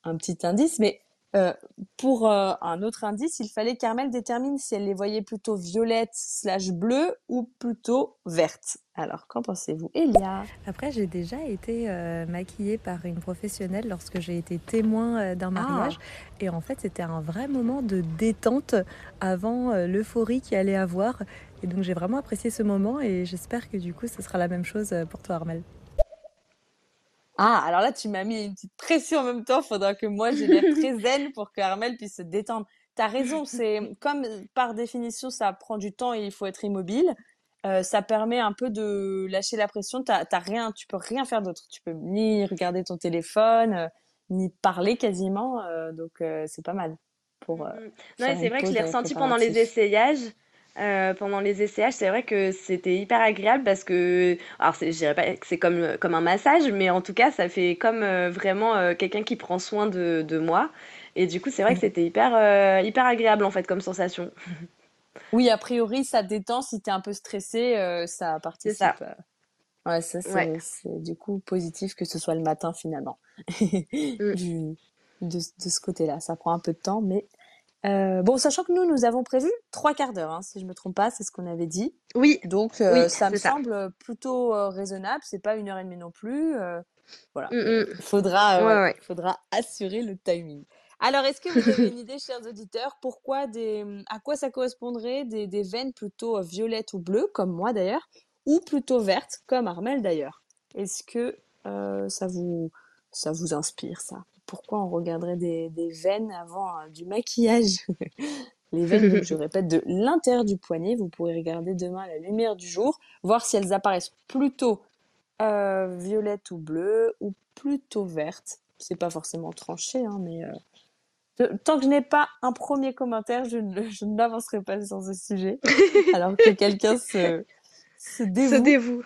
un petit indice, mais euh, pour euh, un autre indice, il fallait qu'Armel détermine si elle les voyait plutôt violettes slash bleues ou plutôt vertes. Alors, qu'en pensez-vous, Elia?
Après, j'ai déjà été euh, maquillée par une professionnelle lorsque j'ai été témoin d'un
Ah,
mariage. Et en fait, c'était un vrai moment de détente avant l'euphorie qu'il allait avoir. Et donc, j'ai vraiment apprécié ce moment et j'espère que du coup, ce sera la même chose pour toi, Armel.
Ah, alors là, tu m'as mis une petite pression en même temps. Faudra que moi, j'ai l'air très zen pour que Armel puisse se détendre. T'as raison, c'est comme par définition, ça prend du temps et il faut être immobile. euh, ça permet un peu de lâcher la pression. T'as, t'as rien, tu peux rien faire d'autre. Tu peux ni regarder ton téléphone, euh, ni parler quasiment. euh, donc, c'est pas mal pour euh,
Mm, mm. Non, c'est vrai que je l'ai ressenti pendant les essayages. Euh, pendant les essayages, c'est vrai que c'était hyper agréable parce que, alors je dirais pas que c'est comme, comme un massage, mais en tout cas, ça fait comme euh, vraiment euh, quelqu'un qui prend soin de, de moi. Et du coup, c'est vrai que c'était hyper, hyper agréable en fait comme sensation.
Oui, a priori, ça détend. Si t'es un peu stressé, ça
ça.
participe. euh, Ouais, ça, c'est, du coup positif que ce soit le matin finalement.
Mm.
Du, de, de ce côté-là. Ça prend un peu de temps, mais euh, bon, sachant que nous, nous avons prévu trois quarts d'heure, hein, si je me trompe pas, c'est ce qu'on avait dit.
Oui,
Donc,
oui,
euh, ça me
ça.
semble plutôt euh, raisonnable. C'est pas une heure et demie non plus. euh, voilà.
Mm, mm.
faudra,
Ouais,
ouais,
ouais.
faudra assurer le timing. Alors, est-ce que vous avez une idée, chers auditeurs, pourquoi des, à quoi ça correspondrait des, des veines plutôt violettes ou bleues, comme moi d'ailleurs, ou plutôt vertes, comme Armel d'ailleurs? Est-ce que ça vous, ça vous inspire, ça? Pourquoi on regarderait des, des veines avant euh, du maquillage? Les veines, donc, je répète, de l'intérieur du poignet. Vous pourrez regarder demain à la lumière du jour, voir si elles apparaissent plutôt euh, violettes ou bleues ou plutôt vertes. C'est pas forcément tranché, hein, mais euh, tant que je n'ai pas un premier commentaire, je ne, je n'avancerai pas sur ce sujet. Alors que quelqu'un se, se
Se
dévoue.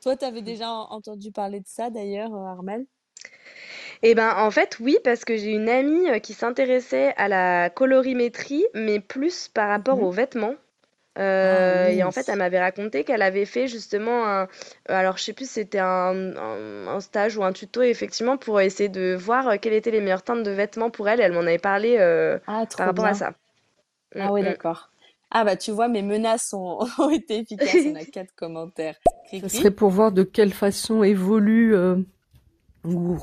Toi, tu avais déjà en- entendu parler de ça d'ailleurs, euh, Armel?
Eh ben, en fait, oui, parce que j'ai une amie euh, qui s'intéressait à la colorimétrie, mais plus par rapport
Mhm.
aux vêtements.
Ah
Euh, et en fait, elle m'avait raconté qu'elle avait fait justement un, alors je sais plus c'était un, un, un stage ou un tuto, effectivement, pour essayer de voir quelles étaient les meilleures teintes de vêtements pour elle. Elle m'en avait parlé euh,
Ah,
par rapport à ça.
Ah oui,
mm.
d'accord. Ah bah tu vois, mes menaces ont, ont été efficaces. On a quatre commentaires.
Ça
Cricri?
serait pour voir de quelle façon évolue euh, ou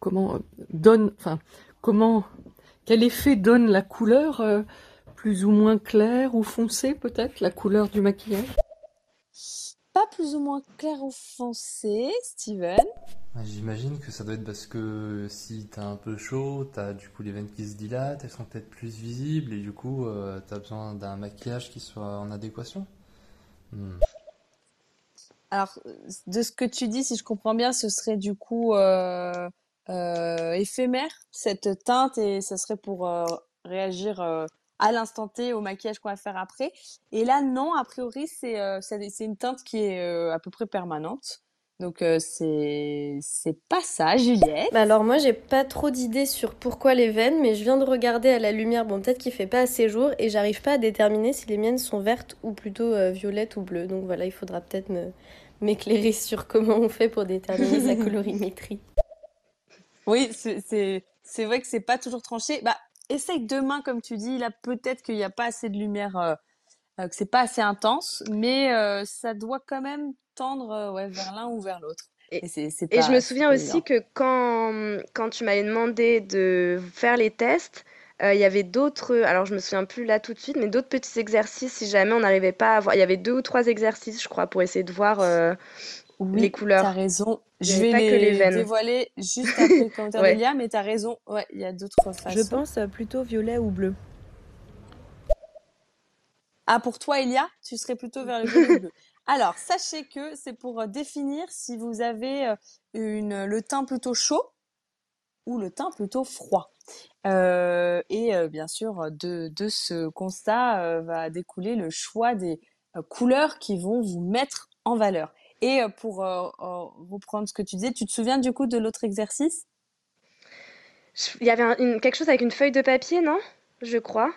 comment euh, donne, enfin comment, quel effet donne la couleur euh, plus ou moins claire ou foncée peut-être, la couleur du maquillage?
Pas plus ou moins clair ou foncé, Steven.
Ouais, J'imagine que ça doit être parce que si t'as un peu chaud, t'as du coup les veines qui se dilatent, elles sont peut-être plus visibles et du coup euh, t'as besoin d'un maquillage qui soit en adéquation. Hmm.
Alors, de ce que tu dis, si je comprends bien, ce serait du coup euh, euh, éphémère, cette teinte, et ce serait pour réagir à l'instant T au maquillage qu'on va faire après. Et là, non, a priori, c'est euh, une teinte qui est euh, à peu près permanente. Donc, euh, c'est c'est pas ça, Juliette.
Bah alors moi j'ai pas trop d'idées sur pourquoi les veines, mais je viens de regarder à la lumière, bon peut-être qu'il fait pas assez jour et j'arrive pas à déterminer si les miennes sont vertes ou plutôt violettes ou bleues. Donc voilà, il faudra peut-être me m'éclairer sur comment on fait pour déterminer sa colorimétrie.
Oui, c'est c'est c'est vrai que c'est pas toujours tranché. Bah, essaye demain, comme tu dis. Là, peut-être qu'il n'y a pas assez de lumière, euh, euh, que c'est pas assez intense, mais euh, ça doit quand même tendre euh, ouais, vers l'un ou vers l'autre.
Et, je me souviens aussi que quand, quand tu m'avais demandé de faire les tests, euh, il y avait d'autres, alors je me souviens plus là tout de suite, mais d'autres petits exercices si jamais on n'arrivait pas à voir. Il y avait deux ou trois exercices, je crois, pour essayer de voir euh, les couleurs.
t'as raison. Je vais
pas que les veines.
dévoiler juste après le commentaire
Ouais.
d'Elia, mais t'as raison. Ouais, il y a d'autres façons.
Je pense euh, plutôt violet ou bleu.
Ah, pour toi, Elia, tu serais plutôt vers le violet ou bleu. Alors, sachez que c'est pour euh, définir si vous avez euh, une, le teint plutôt chaud ou le teint plutôt froid. Euh, et euh, bien sûr, de, de ce constat euh, va découler le choix des couleurs qui vont vous mettre en valeur. Et euh, pour euh, euh, reprendre ce que tu disais, tu te souviens du coup de l'autre exercice?
Il y avait un- une- quelque chose avec une feuille de papier, non? Je crois.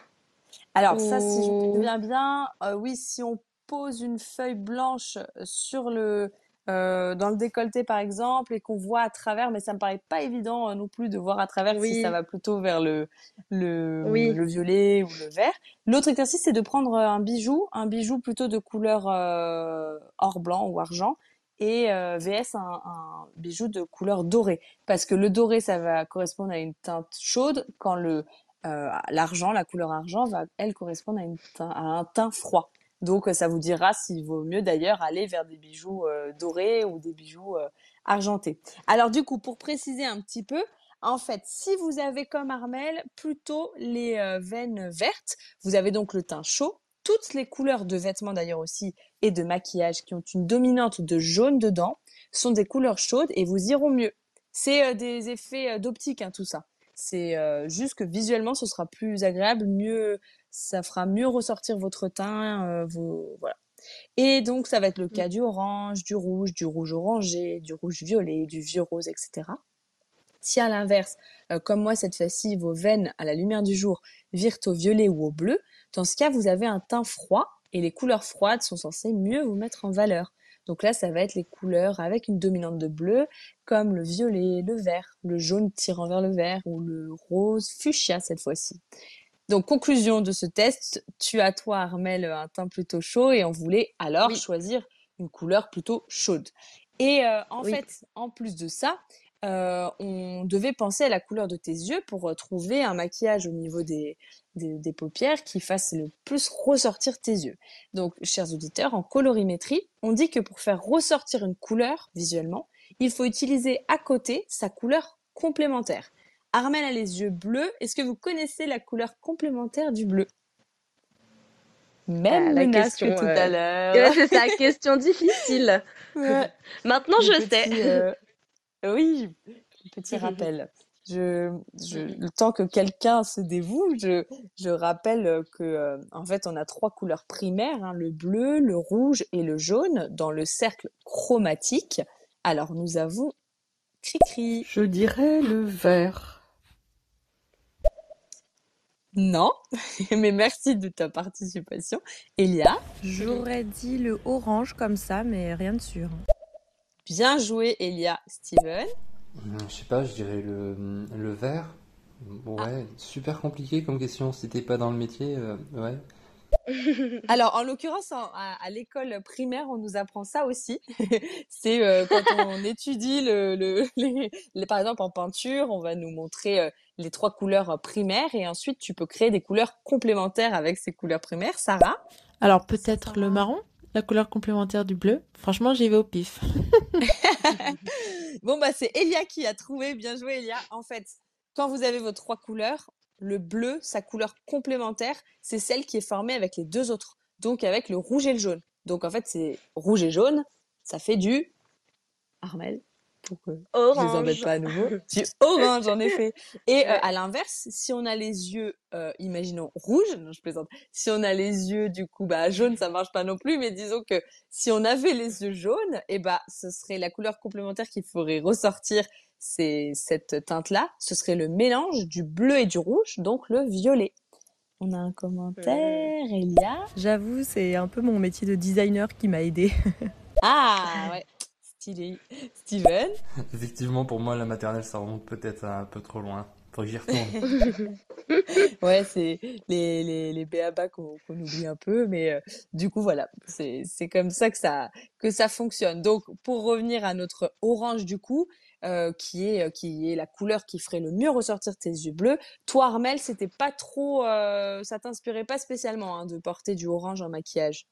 Alors ça, si je me
Ou...
souviens bien, euh, oui, si on pose une feuille blanche sur le euh, dans le décolleté par exemple et qu'on voit à travers, mais ça me paraît pas évident euh, non plus de voir à travers si ça
Oui,
va plutôt vers le le,
oui.
le violet ou le vert. L'autre exercice, c'est de prendre un bijou, un bijou plutôt de couleur euh, or blanc ou argent et euh, vs un, un bijou de couleur dorée parce que le doré ça va correspondre à une teinte chaude quand le euh, l'argent, la couleur argent va, elle, correspondre à, une teint- à un teint froid. Donc, euh, ça vous dira s'il vaut mieux d'ailleurs aller vers des bijoux euh, dorés ou des bijoux euh, argentés. Alors, du coup, pour préciser un petit peu, en fait, si vous avez comme Armel plutôt les veines vertes, vous avez donc le teint chaud, toutes les couleurs de vêtements d'ailleurs aussi et de maquillage qui ont une dominante de jaune dedans sont des couleurs chaudes et vous iront mieux. C'est des effets d'optique, hein, tout ça. C'est juste que visuellement, ce sera plus agréable, mieux, ça fera mieux ressortir votre teint, euh, vos, voilà. Et donc, ça va être le cas du orange, du rouge, du rouge orangé, du rouge violet, du vieux rose, etc. Si à l'inverse, euh, comme moi cette fois-ci, vos veines à la lumière du jour virent au violet ou au bleu, dans ce cas, vous avez un teint froid et les couleurs froides sont censées mieux vous mettre en valeur. Donc là, ça va être les couleurs avec une dominante de bleu, comme le violet, le vert, le jaune tirant vers le vert ou le rose fuchsia cette fois-ci. Donc, conclusion de ce test, tu as toi, Armel, un teint plutôt chaud et on voulait alors
Oui,
choisir une couleur plutôt chaude. Et euh, en
oui.
fait, en plus de ça, euh, on devait penser à la couleur de tes yeux pour euh, trouver un maquillage au niveau des, des, des paupières qui fasse le plus ressortir tes yeux. Donc, chers auditeurs, en colorimétrie, on dit que pour faire ressortir une couleur visuellement, il faut utiliser à côté sa couleur complémentaire. Armel a les yeux bleus. Est-ce que vous connaissez la couleur complémentaire du bleu? Même
Ah, la
menace que
question,
tout
euh,
à l'heure.
c'est ça, question difficile.
Ouais.
Maintenant,
Le
je
petit,
sais.
euh, oui, petit rappel. Je, je, le temps que quelqu'un se dévoue, je, je rappelle que, euh, en fait, on a trois couleurs primaires, hein, le bleu, le rouge et le jaune dans le cercle chromatique. Alors, nous avons Cricri.
Je dirais le vert.
Non, mais merci de ta participation. Elia,
J'aurais dit le orange comme ça, mais rien de sûr.
bien joué, Elia. Steven.
Hum, Je sais pas, je dirais le, le vert.
Ah.
Ouais, super compliqué comme question. Si t'es pas dans le métier, euh, ouais.
Alors, en l'occurrence, en- à, à l'école primaire, on nous apprend ça aussi. C'est euh, quand on étudie le, le, les, les- par exemple en peinture, on va nous montrer euh, les trois couleurs euh, primaires et ensuite tu peux créer des couleurs complémentaires avec ces couleurs primaires. Sarah?
Alors peut-être le marron, la couleur complémentaire du bleu. Franchement, j'y vais au pif.
Bon, bah, c'est Elia qui a trouvé. Bien joué, Elia. En fait, quand vous avez vos trois couleurs, le bleu, sa couleur complémentaire, c'est celle qui est formée avec les deux autres. Donc, avec le rouge et le jaune. Donc, en fait, c'est rouge et jaune. Ça fait du Armel. Pour que je les embête
Orange.
pas à nouveau. Du orange, en effet. Et euh, à l'inverse, si on a les yeux, euh, imaginons rouge, non, je plaisante. Si on a les yeux, du coup, bah, jaune, ça marche pas non plus, mais disons que si on avait les yeux jaunes, et bah, ce serait la couleur complémentaire qui ferait ressortir ces, cette teinte-là. Ce serait le mélange du bleu et du rouge, donc le violet. On a un commentaire, Elia.
J'avoue, c'est un peu mon métier de designer qui m'a aidé.
Ah, ouais. Stylé. Steven.
Effectivement, pour moi, la maternelle, ça remonte peut-être un peu trop loin. Faut que j'y retourne.
Ouais, c'est les, les, les béabas qu'on qu'on oublie un peu, mais euh, du coup, voilà, c'est, c'est comme ça que ça, que ça fonctionne. Donc, pour revenir à notre orange, du coup, euh, qui est, euh, qui est la couleur qui ferait le mieux ressortir tes yeux bleus, toi, Armel, c'était pas trop, euh, ça t'inspirait pas spécialement hein, de porter du orange en maquillage?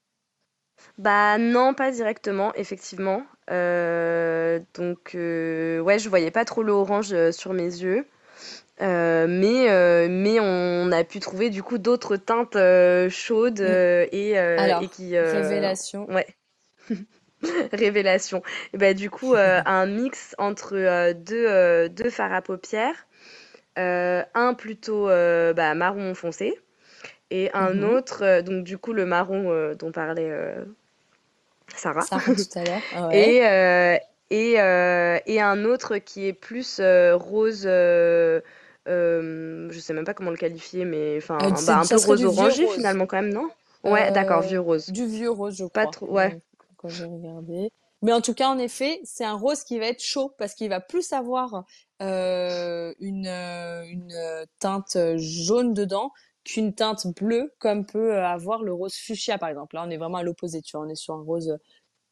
Bah non, pas directement, effectivement. Euh, donc ouais, je voyais pas trop le orange sur mes yeux. Euh, mais, euh, mais on a pu trouver du coup d'autres teintes euh, chaudes
Mm.
et, et qui...
révélation.
ouais, révélation. Et bah du coup, euh, un mix entre euh, deux, euh, deux fards à paupières. Euh, un plutôt bah, marron foncé et un
Mhm.
autre, donc du coup le marron dont parlait Sarah.
Sarah tout à l'heure. Ah Ouais.
Et, et, et un autre qui est plus rose, je sais même pas comment le qualifier, mais enfin
Euh,
bah, un peu rose orangé
rose.
finalement quand même, non? Ouais, d'accord, vieux rose.
du vieux rose, je
Pas
crois.
trop, ouais.
Quand j'ai regardé. Mais en tout cas, en effet, c'est un rose qui va être chaud parce qu'il va plus avoir euh, une, euh, une teinte jaune dedans qu'une teinte bleue comme peut euh, avoir le rose fuchsia par exemple. Là, on est vraiment à l'opposé, tu vois, on est sur un rose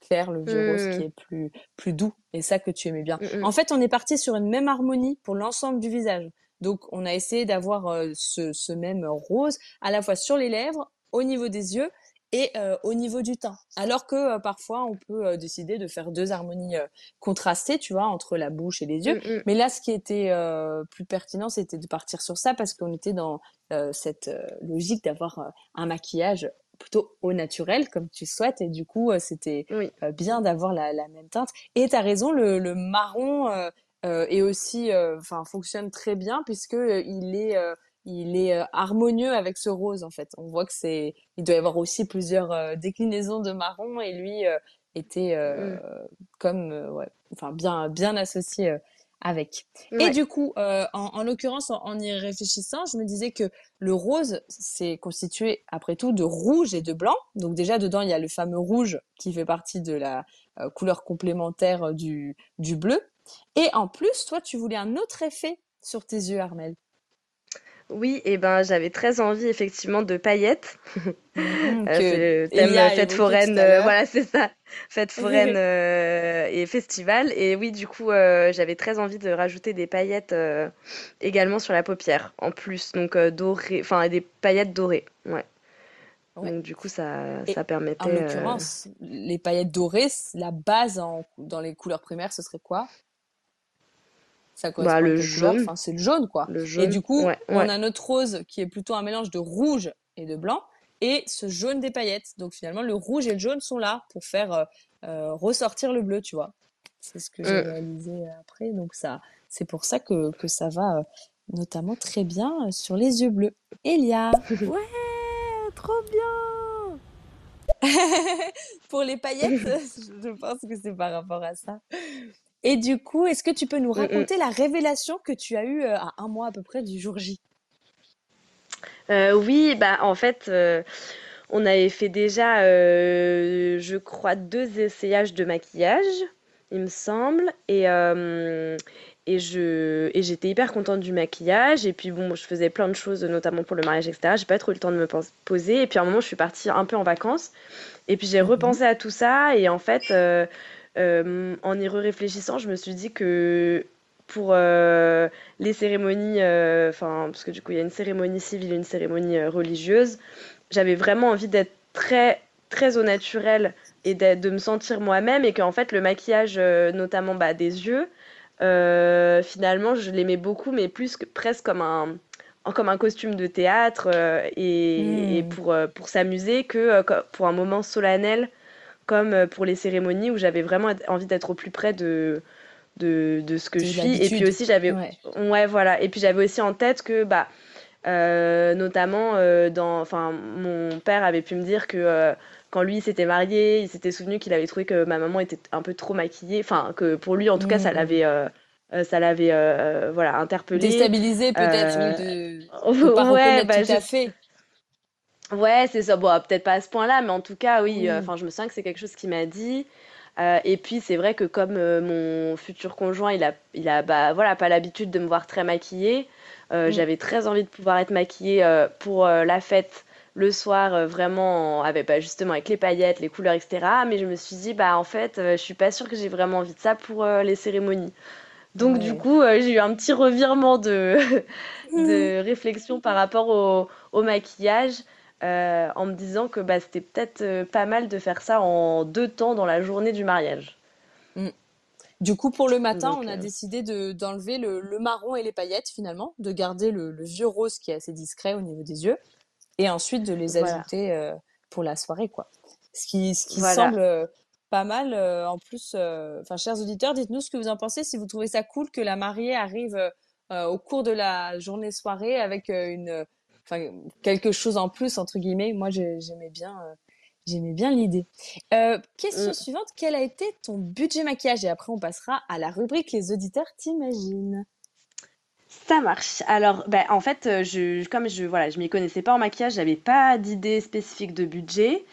clair, le vieux rose qui
Hmm.
est plus plus doux et ça que tu aimais bien.
Mm, mm.
En fait, on est parti sur une même harmonie pour l'ensemble du visage. Donc, on a essayé d'avoir euh, ce, ce même rose à la fois sur les lèvres, au niveau des yeux et euh, au niveau du teint. Alors que euh, parfois, on peut euh, décider de faire deux harmonies contrastées, tu vois, entre la bouche et les yeux.
Mm, mm.
Mais là, ce qui était plus pertinent, c'était de partir sur ça parce qu'on était dans cette logique d'avoir un maquillage plutôt au naturel, comme tu souhaites. Et du coup, c'était
Oui.
bien d'avoir la, la même teinte. Et tu as raison, le, le marron est aussi, enfin, fonctionne très bien puisque il est, il est euh, harmonieux avec ce rose en fait. On voit que c'est, il doit y avoir aussi plusieurs euh, déclinaisons de marron et lui euh, était
Mm.
comme, ouais, enfin bien, bien associé avec. Et du coup, euh, en, en l'occurrence, en, en y réfléchissant, je me disais que le rose, c'est constitué après tout de rouge et de blanc. Donc déjà, dedans, il y a le fameux rouge qui fait partie de la euh, couleur complémentaire du, du bleu. Et en plus, toi, tu voulais un autre effet sur tes yeux, Armel.
Oui, et ben j'avais très envie effectivement de paillettes. Euh, c'est le thème
a
fête foraine, euh, voilà, c'est ça, fête foraine euh, et festival. Et oui, du coup, euh, j'avais très envie de rajouter des paillettes euh, également sur la paupière, en plus, donc euh, dorées, enfin des paillettes dorées, ouais.
Ouais.
Donc du coup, ça,
Et
ça
En
permettait. euh,
l'occurrence, les paillettes dorées, la base en- dans les couleurs primaires, ce serait quoi? Ça
bah,
correspond à
le jaune,
Enfin, c'est le jaune, quoi.
le
Et du coup,
ouais,
on
ouais.
a notre rose qui est plutôt un mélange de rouge et de blanc, et ce jaune des paillettes. Donc finalement, le rouge et le jaune sont là pour faire euh, euh, ressortir le bleu, tu vois. C'est ce que j'ai
Mm.
réalisé après. Donc ça, c'est pour ça que, que ça va euh, notamment très bien sur les yeux bleus. Elia,
Ouais, trop bien.
pour les paillettes, je pense que c'est par rapport à ça. Et du coup, est-ce que tu peux nous
Mm, mm.
raconter la révélation que tu as eue euh, à un mois à peu près du jour J?
Euh, oui, bah en fait, euh, on avait fait déjà, euh, je crois, deux essayages de maquillage, il me semble, et et je et j'étais hyper contente du maquillage. Et puis bon, je faisais plein de choses, notamment pour le mariage, etc. J'ai pas trop eu le temps de me pos- poser. Et puis à un moment, je suis partie un peu en vacances. Et puis j'ai
Mhm.
repensé à tout ça. Et en fait, euh, en y réfléchissant, je me suis dit que pour euh, les cérémonies, euh, enfin, parce que du coup, il y a une cérémonie civile et une cérémonie euh, religieuse, j'avais vraiment envie d'être très, très au naturel et de me sentir moi-même. Et qu'en fait, le maquillage, euh, notamment bah, des yeux, euh, finalement, je l'aimais beaucoup, mais plus que, presque comme un, comme un costume de théâtre euh, et, et
Hmm.
pour, euh, pour s'amuser que euh, pour un moment solennel comme euh, pour les cérémonies où j'avais vraiment envie d'être au plus près de, de, de ce que je suis. Et puis aussi, j'avais.
Ouais.
Ouais, voilà. Et puis j'avais aussi en tête que, bah, euh, notamment, euh, dans, enfin, mon père avait pu me dire que euh, quand lui s'était marié, il s'était souvenu qu'il avait trouvé que ma maman était un peu trop maquillée. Enfin, que pour lui, en tout cas, ça
Hmm.
l'avait. ça l'avait voilà interpellé
Déstabilisé peut-être, oui, de de pas
ouais bah
tout à fait.
Ouais, c'est ça. Bon, peut-être pas à ce point-là, mais en tout cas, oui. Euh, Enfin, je me souviens que c'est quelque chose qu'il m'a dit. Euh, et puis, c'est vrai que comme euh, mon futur conjoint, il a, il a, bah, voilà, pas l'habitude de me voir très maquillée. euh. J'avais très envie de pouvoir être maquillée pour la fête le soir, vraiment, en- avec, bah, justement avec les paillettes, les couleurs, etc. Mais je me suis dit, bah, en fait, je suis pas sûre que j'ai vraiment envie de ça pour les cérémonies. Donc, du coup, j'ai eu un petit revirement de, de réflexion par rapport au, au maquillage. Euh, en me disant que bah, c'était peut-être euh, pas mal de faire ça en deux temps dans la journée du mariage.
Mm. Du coup, pour le matin,
Donc,
on a
euh,
décidé de d'enlever le, le marron et les paillettes finalement, de garder le, le vieux rose qui est assez discret au niveau des yeux, et ensuite de les
Voilà.
ajouter euh, pour la soirée, quoi. Ce qui, ce qui
Voilà.
semble pas mal. en plus, enfin, chers auditeurs, dites-nous ce que vous en pensez, si vous trouvez ça cool que la mariée arrive au cours de la journée soirée avec une, enfin, quelque chose en plus entre guillemets. Moi, j'ai- j'aimais bien. euh, J'aimais bien l'idée. Euh, question
Mm.
suivante, quel a été ton budget maquillage? Et après, on passera à la rubrique Les auditeurs t'imaginent.
Ça marche. Alors, ben, en fait, euh, je, comme je voilà, je m'y connaissais pas en maquillage, j'avais pas d'idée spécifique de budget,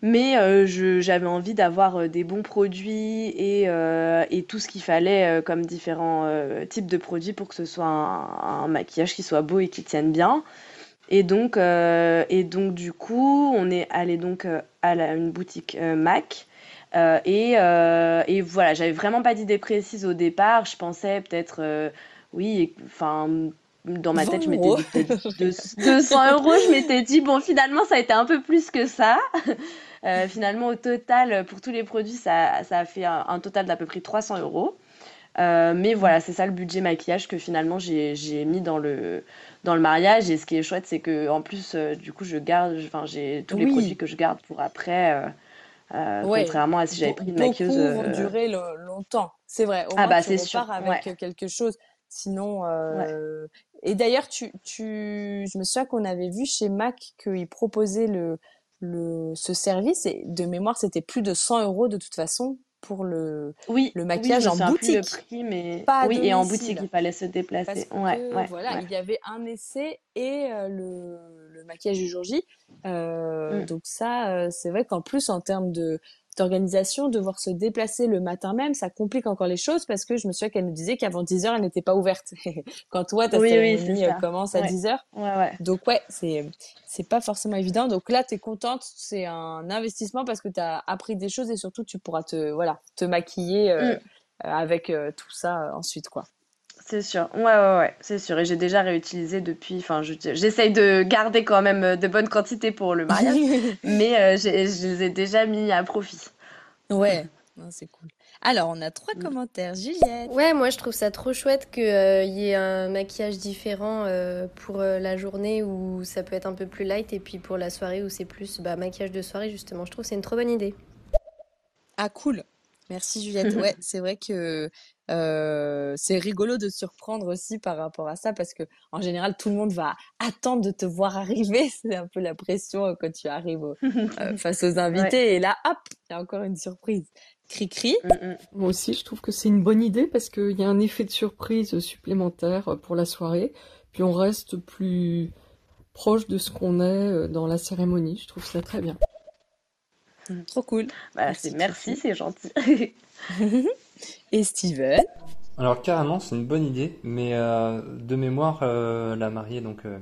mais euh, j'avais envie d'avoir euh, des bons produits et, euh, et tout ce qu'il fallait comme différents types de produits pour que ce soit un, un maquillage qui soit beau et qui tienne bien. Et donc, euh, et donc du coup, on est allé donc euh, à la- une boutique euh, MAC. Et, et voilà, j'avais vraiment pas d'idée précise au départ. Je pensais peut-être, oui, enfin, dans ma
20
tête, je m'étais dit peut-être deux- 200 euros. Je m'étais dit, bon, finalement, ça a été un peu plus que ça. Euh, finalement, au total, pour tous les produits, ça, ça a fait un, un total d'à peu près 300 euros. Euh, mais voilà, c'est ça le budget maquillage que finalement j'ai mis dans le dans le mariage. Et ce qui est chouette, c'est que en plus, euh, du coup, je garde, enfin, j'ai tous les produits que je garde pour après. euh, euh,
Ouais.
contrairement à si j'avais pris une maquilleuse.
vont durer lo- longtemps. C'est vrai. Au
Ah
moins,
bah, c'est sûr,
avec
ouais.
quelque chose. Sinon, et d'ailleurs, tu, tu, je me souviens qu'on avait vu chez Mac qu'ils proposaient le, le, ce service et de mémoire, c'était plus de 100 euros de toute façon pour le,
Oui,
le maquillage en
plus le
boutique.
prix, mais
Pas
oui, et en boutique, il fallait se déplacer.
que
Ouais, ouais,
voilà,
ouais.
il y avait un essai et euh, le, le maquillage du jour J. Euh,
Mm.
Donc ça, euh, c'est vrai qu'en plus en termes de d'organisation, devoir se déplacer le matin même, ça complique encore les choses parce que je me souviens qu'elle nous disait qu'avant 10 heures, elle n'était pas ouverte. Quand toi, ta
Oui,
cérémonie euh, commence à
Ouais.
10 heures.
Ouais, ouais.
Donc ouais, c'est c'est pas forcément évident. Donc là, tu es contente, c'est un investissement parce que tu as appris des choses et surtout tu pourras te voilà, te maquiller euh,
Mm.
avec euh, tout ça euh, ensuite quoi.
C'est sûr, ouais, ouais, ouais, c'est sûr. Et j'ai déjà réutilisé depuis, enfin, je- j'essaye de garder quand même euh, de bonnes quantités pour le mariage, mais euh, j'ai- je les ai déjà mis à profit.
Ouais, non, c'est cool. Alors, on a trois
Mm.
commentaires. Juliette.
Ouais, moi je trouve ça trop chouette qu'il y ait un maquillage différent euh, pour euh, la journée où ça peut être un peu plus light et puis pour la soirée où c'est plus bah, maquillage de soirée justement. Je trouve que c'est une trop bonne idée.
Ah, cool. Merci, Juliette. Ouais, c'est vrai que euh, c'est rigolo de surprendre aussi par rapport à ça parce que en général, tout le monde va attendre de te voir arriver. C'est un peu la pression euh, quand tu arrives au- euh, face aux invités. Et là, hop, il y a encore une surprise. Cri-cri.
Mm, mm.
Moi aussi, je trouve que c'est une bonne idée parce qu'il y a un effet de surprise supplémentaire pour la soirée. Puis on reste plus proche de ce qu'on est dans la cérémonie. Je trouve ça très bien.
Trop cool.
Bah,
Merci,
c'est merci,
Kiki.
c'est gentil.
Et Steven.
Alors carrément, c'est une bonne idée, mais euh, de mémoire, euh, la mariée, donc euh,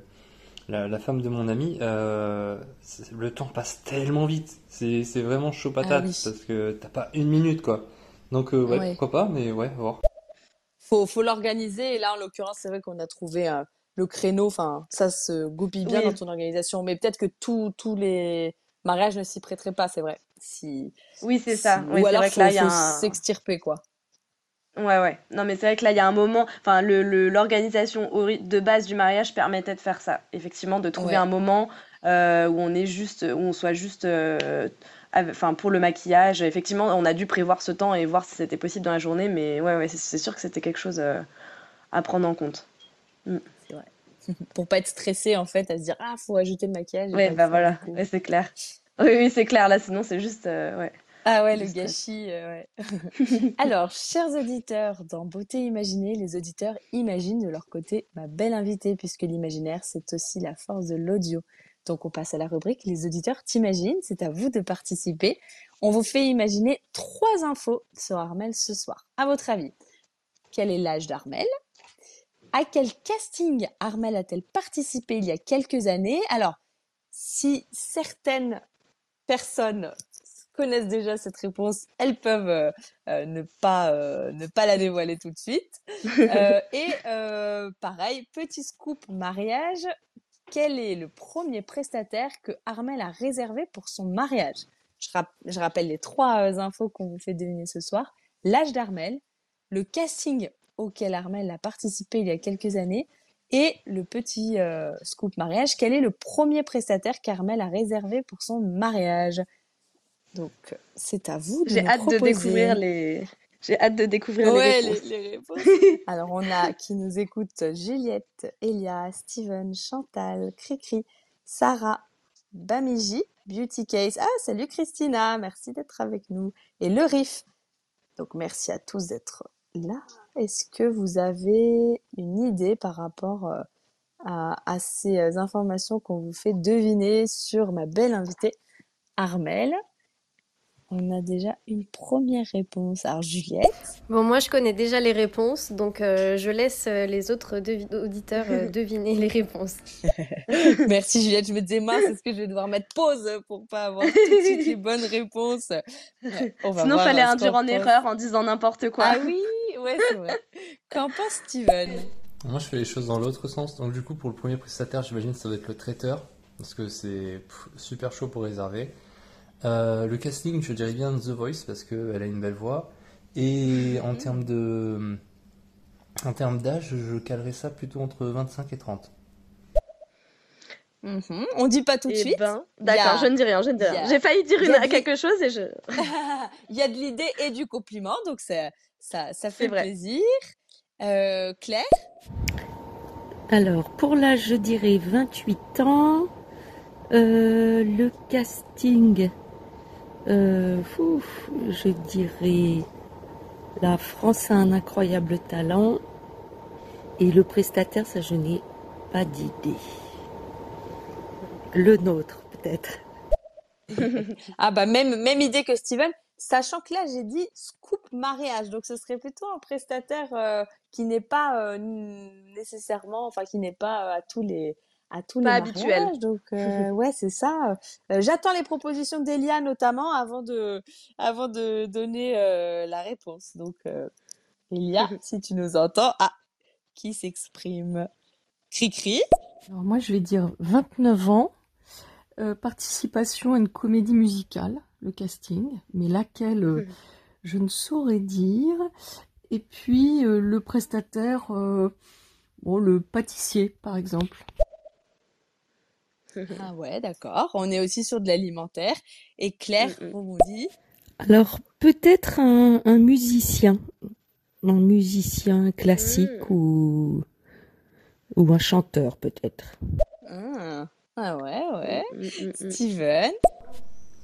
la, la femme de mon ami, euh, le temps passe tellement vite. C'est vraiment chaud patate
Ah oui.
parce que t'as pas une minute quoi. Donc euh, ouais,
Ouais.
pourquoi pas, mais ouais, à voir.
faut, faut l'organiser. Et là, en l'occurrence, c'est vrai qu'on a trouvé euh, le créneau. Enfin, ça se goupille bien
Oui.
dans ton organisation. Mais peut-être que tous tous les mariages ne s'y prêteraient pas, c'est vrai. Si,
Oui, c'est ça. Oui,
Ou alors, faut,
il
faut
un...
s'extirper, quoi.
Ouais, ouais. Non, mais c'est vrai que là, il y a un moment, enfin, le, le- l'organisation ori- de base du mariage permettait de faire ça. Effectivement, de trouver
Ouais.
un moment euh, où on est juste, où on soit juste, euh, enfin, pour le maquillage. Effectivement, on a dû prévoir ce temps et voir si c'était possible dans la journée, mais ouais, ouais, c'est, sûr que c'était quelque chose euh, à prendre en compte.
C'est vrai. Pour pas être stressé, en fait, à se dire, ah, faut ajouter le maquillage.
Ouais,
le
bah voilà, ouais, c'est clair. Oui, oui, c'est clair. Là, sinon, c'est juste, euh, ouais.
Ah ouais, le
Juste, ouais.
gâchis, euh, ouais. Alors, chers auditeurs, dans Beauté Imaginée, les auditeurs imaginent de leur côté ma belle invitée, puisque l'imaginaire, c'est aussi la force de l'audio. Donc, on passe à la rubrique Les auditeurs t'imaginent. C'est à vous de participer. On vous fait imaginer trois infos sur Armel ce soir. À votre avis, quel est l'âge d'Armel? À quel casting Armel a-t-elle participé il y a quelques années? Alors, si certaines personnes connaissent déjà cette réponse, elles peuvent euh, euh, ne pas euh, ne pas la dévoiler tout de suite. Et pareil, petit scoop mariage. quel est le premier prestataire que Armel a réservé pour son mariage? Je, rap- je rappelle les trois infos qu'on vous fait deviner ce soir. L'âge d'Armel, le casting auquel Armel a participé il y a quelques années et le petit euh, scoop mariage. Quel est le premier prestataire qu'Armel a réservé pour son mariage? Donc, c'est à vous de
J'ai hâte de découvrir les. J'ai hâte de découvrir
Ouais,
les
les,
réponses.
les réponses. Alors, on a qui nous écoute? Juliette, Elia, Steven, Chantal, Cricri, Sarah, Bamiji, Beauty Case. Ah, salut Christina, merci d'être avec nous. Et le Riff. Donc, merci à tous d'être là. Est-ce que vous avez une idée par rapport euh, à, à ces euh, informations qu'on vous fait deviner sur ma belle invitée Armel On a déjà une première réponse. Alors, Juliette?
Bon, moi, je connais déjà les réponses, donc euh, je laisse les autres devi- auditeurs euh, deviner les réponses.
Merci Juliette, je me disais mince, est-ce que je vais devoir mettre pause pour pas avoir tout de suite les bonnes réponses? Ouais, on va
Sinon,
voir,
fallait
ce
induire en
pense.
erreur en disant n'importe quoi.
Ah oui, ouais, c'est vrai. Qu'en pense Steven?
Moi, je fais les choses dans l'autre sens. Donc, du coup, pour le premier prestataire, j'imagine que ça doit être le traiteur. Parce que c'est super chaud pour réserver. Euh, le casting, je dirais bien The Voice parce qu'elle a une belle voix. Et en termes de. En termes d'âge, je calerais ça plutôt entre 25 et 30.
Mhm, On dit pas tout de
Eh
suite.
ben,
a-
d'accord, je ne dis rien, je ne dis
il y
rien.
a-
J'ai failli dire une-
de-
quelque chose et je.
Il y a de l'idée et du compliment, donc ça, ça, ça fait
vrai.
plaisir. Euh, Claire?
Alors, pour l'âge, je dirais 28 ans. Euh, le casting, euh, ouf, je dirais la France a un incroyable talent. Et le prestataire, ça, je n'ai pas d'idée. Le nôtre, peut-être.
Ah bah même, même idée que Steven, sachant que là j'ai dit scoop mariage, donc ce serait plutôt un prestataire euh, qui n'est pas euh, nécessairement, enfin qui n'est pas euh, à tous les à tous
Pas
les
habituel.
mariages. Donc euh, ouais c'est ça. Euh, J'attends les propositions d'Elia notamment avant de avant de donner euh, la réponse. Donc euh, Elia, si tu nous entends, ah qui s'exprime Cri-cri.
Alors moi, je vais dire 29 ans, euh, participation à une comédie musicale, le casting, mais laquelle, euh, je ne saurais dire. Et puis euh, le prestataire, euh, bon, le pâtissier, par exemple.
Ah ouais d'accord. On est aussi sur de l'alimentaire. Et Claire
Mm, mm.
rebondit.
Alors peut-être un, un musicien, un musicien classique ou, ou un chanteur peut-être.
Ah, ah ouais ouais.
Mm, mm, mm.
Steven.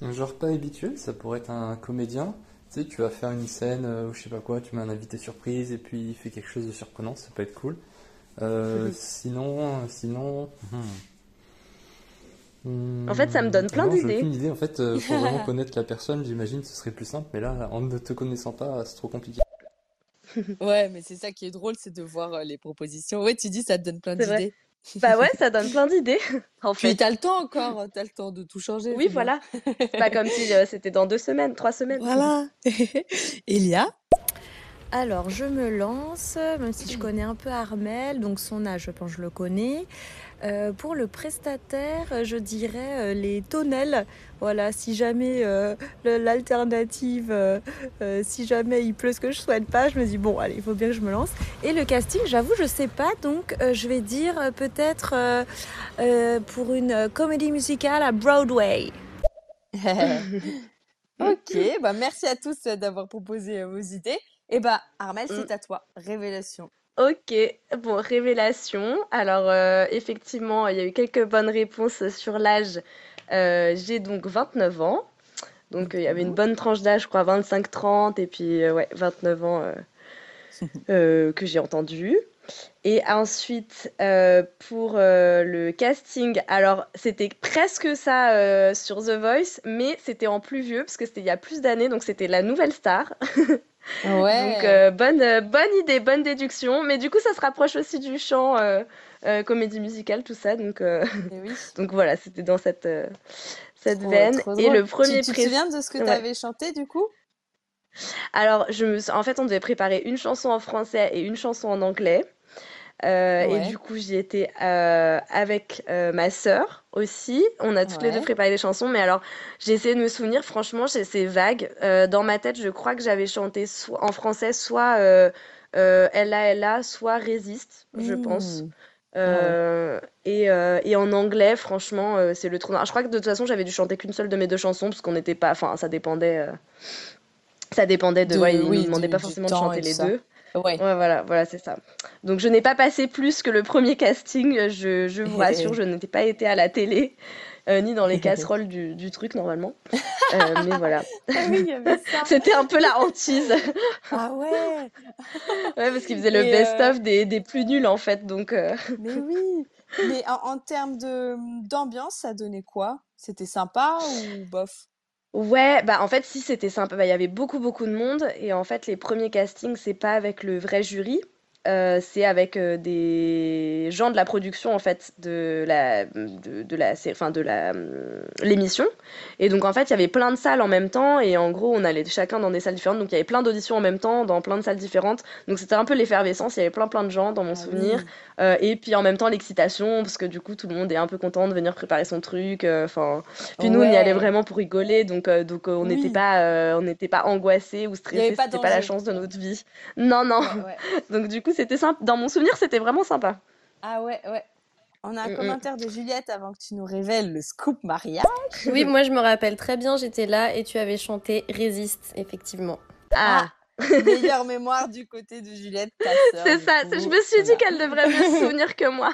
Un genre pas habituel, ça pourrait être un comédien. Tu sais, tu vas faire une scène euh, ou je sais pas quoi, tu mets un invité surprise et puis il fait quelque chose de surprenant, ça peut être cool. Euh, sinon, sinon. hmm.
En fait, ça me donne plein
j'ai
d'idées.
aucune idée. En fait, euh, faut vraiment connaître la personne, j'imagine, ce serait plus simple. Mais là, en ne te connaissant pas, c'est trop compliqué.
Ouais, mais c'est ça qui est drôle, c'est de voir euh, les propositions. Ouais, tu dis, ça te donne plein d'idées.
Bah ouais, ça donne plein d'idées, en
Puis
fait.
t'as le temps encore, t'as le temps de tout changer.
Oui, voilà. C'est pas comme si euh, c'était dans deux semaines, trois semaines.
Voilà. Elia?
Alors, je me lance, même si je connais un peu Armel, donc son âge, je pense que je le connais. Euh, pour le prestataire, je dirais euh, les tonnelles. Voilà, si jamais euh, l'alternative, euh, euh, si jamais il pleut ce que je souhaite pas, je me dis bon, allez, il faut bien que je me lance. Et le casting, j'avoue, je sais pas, donc euh, je vais dire euh, peut-être euh, euh, pour une comédie musicale à Broadway.
Ok, bah merci à tous d'avoir proposé vos idées. Et bah Armel, c'est à toi. Révélation.
Ok, bon, révélation. Alors, euh, effectivement, il y a eu quelques bonnes réponses sur l'âge. Euh, j'ai donc 29 ans. Donc, euh, il y avait une bonne tranche d'âge, je crois, 25-30, et puis, ouais, 29 ans que j'ai entendu. Et ensuite, pour le casting, alors c'était presque ça sur The Voice, mais c'était en plus vieux, parce que c'était il y a plus d'années, donc c'était la nouvelle star.
Ouais.
Donc euh, bonne, euh, bonne idée, bonne déduction. Mais du coup, ça se rapproche aussi du chant, euh, comédie musicale, tout ça. Donc,
Eh oui.
donc voilà, c'était dans cette, cette
Trop-
veine.
trop
Et le premier
Tu, tu te souviens de ce que tu avais chanté du coup?
Alors, je me... en fait, on devait préparer une chanson en français et une chanson en anglais. Euh, Et
Ouais.
du coup, j'y étais euh, avec euh, ma sœur aussi. On a toutes les deux
Ouais.
préparé des chansons, mais alors j'ai essayé de me souvenir, franchement, c'est vague. Dans ma tête, je crois que j'avais chanté soit, en français soit Ella Ella, soit Résiste, je pense.
Mmh. Ouais.
Euh, et, et en anglais, franchement, c'est le trou noir. Je crois que de toute façon, j'avais dû chanter qu'une seule de mes deux chansons, parce qu'on n'était pas. Enfin, ça dépendait. ça dépendait de.
De,
Voilà, ils
oui,
demandaient pas forcément de chanter les deux.
Ouais.
Ouais, voilà, voilà, c'est ça. Donc, je n'ai pas passé plus que le premier casting, je, je vous rassure, je n'étais pas été à la télé, euh, ni dans les casseroles du, du truc, normalement. Euh, mais voilà.
Ah oui.
C'était un peu la hantise.
Ah ouais.
Ouais, parce qu'ils faisaient le
Et euh,
best-of des, des plus nuls, en fait. Donc, euh,
mais oui. Mais en, en termes de d'ambiance, ça donnait quoi? C'était sympa ou bof?
Ouais, bah en fait, si c'était sympa, bah, il y avait beaucoup beaucoup de monde. Et en fait les premiers castings c'est pas avec le vrai jury, euh, c'est avec euh, des gens de la production en fait de la de, de la enfin de la hum, l'émission et donc en fait il y avait plein de salles en même temps et en gros on allait chacun dans des salles différentes donc il y avait plein d'auditions en même temps dans plein de salles différentes donc c'était un peu l'effervescence, il y avait plein plein de gens dans mon
Ah
souvenir
oui.
euh, et puis en même temps l'excitation parce que du coup tout le monde est un peu content de venir préparer son truc euh, enfin puis nous, on y allait vraiment pour rigoler, donc, euh, donc euh, on n'était
Oui.
pas, euh, on n'était pas angoissés ou stressés,
pas
c'était pas la
d'enjeu.
chance de notre vie. Non, non.
Ouais, ouais.
Donc du coup, c'était sympa. Dans mon souvenir, c'était vraiment sympa.
Ah ouais, ouais. On a un
Mm, mm.
commentaire de Juliette avant que tu nous révèles le scoop mariage.
Oui, moi je me rappelle très bien, j'étais là et tu avais chanté Résiste, effectivement.
Ah,
Meilleure mémoire du côté de Juliette, ta sœur.
c'est ça.
coup.
Je me suis dit qu'elle devrait mieux se souvenir que moi.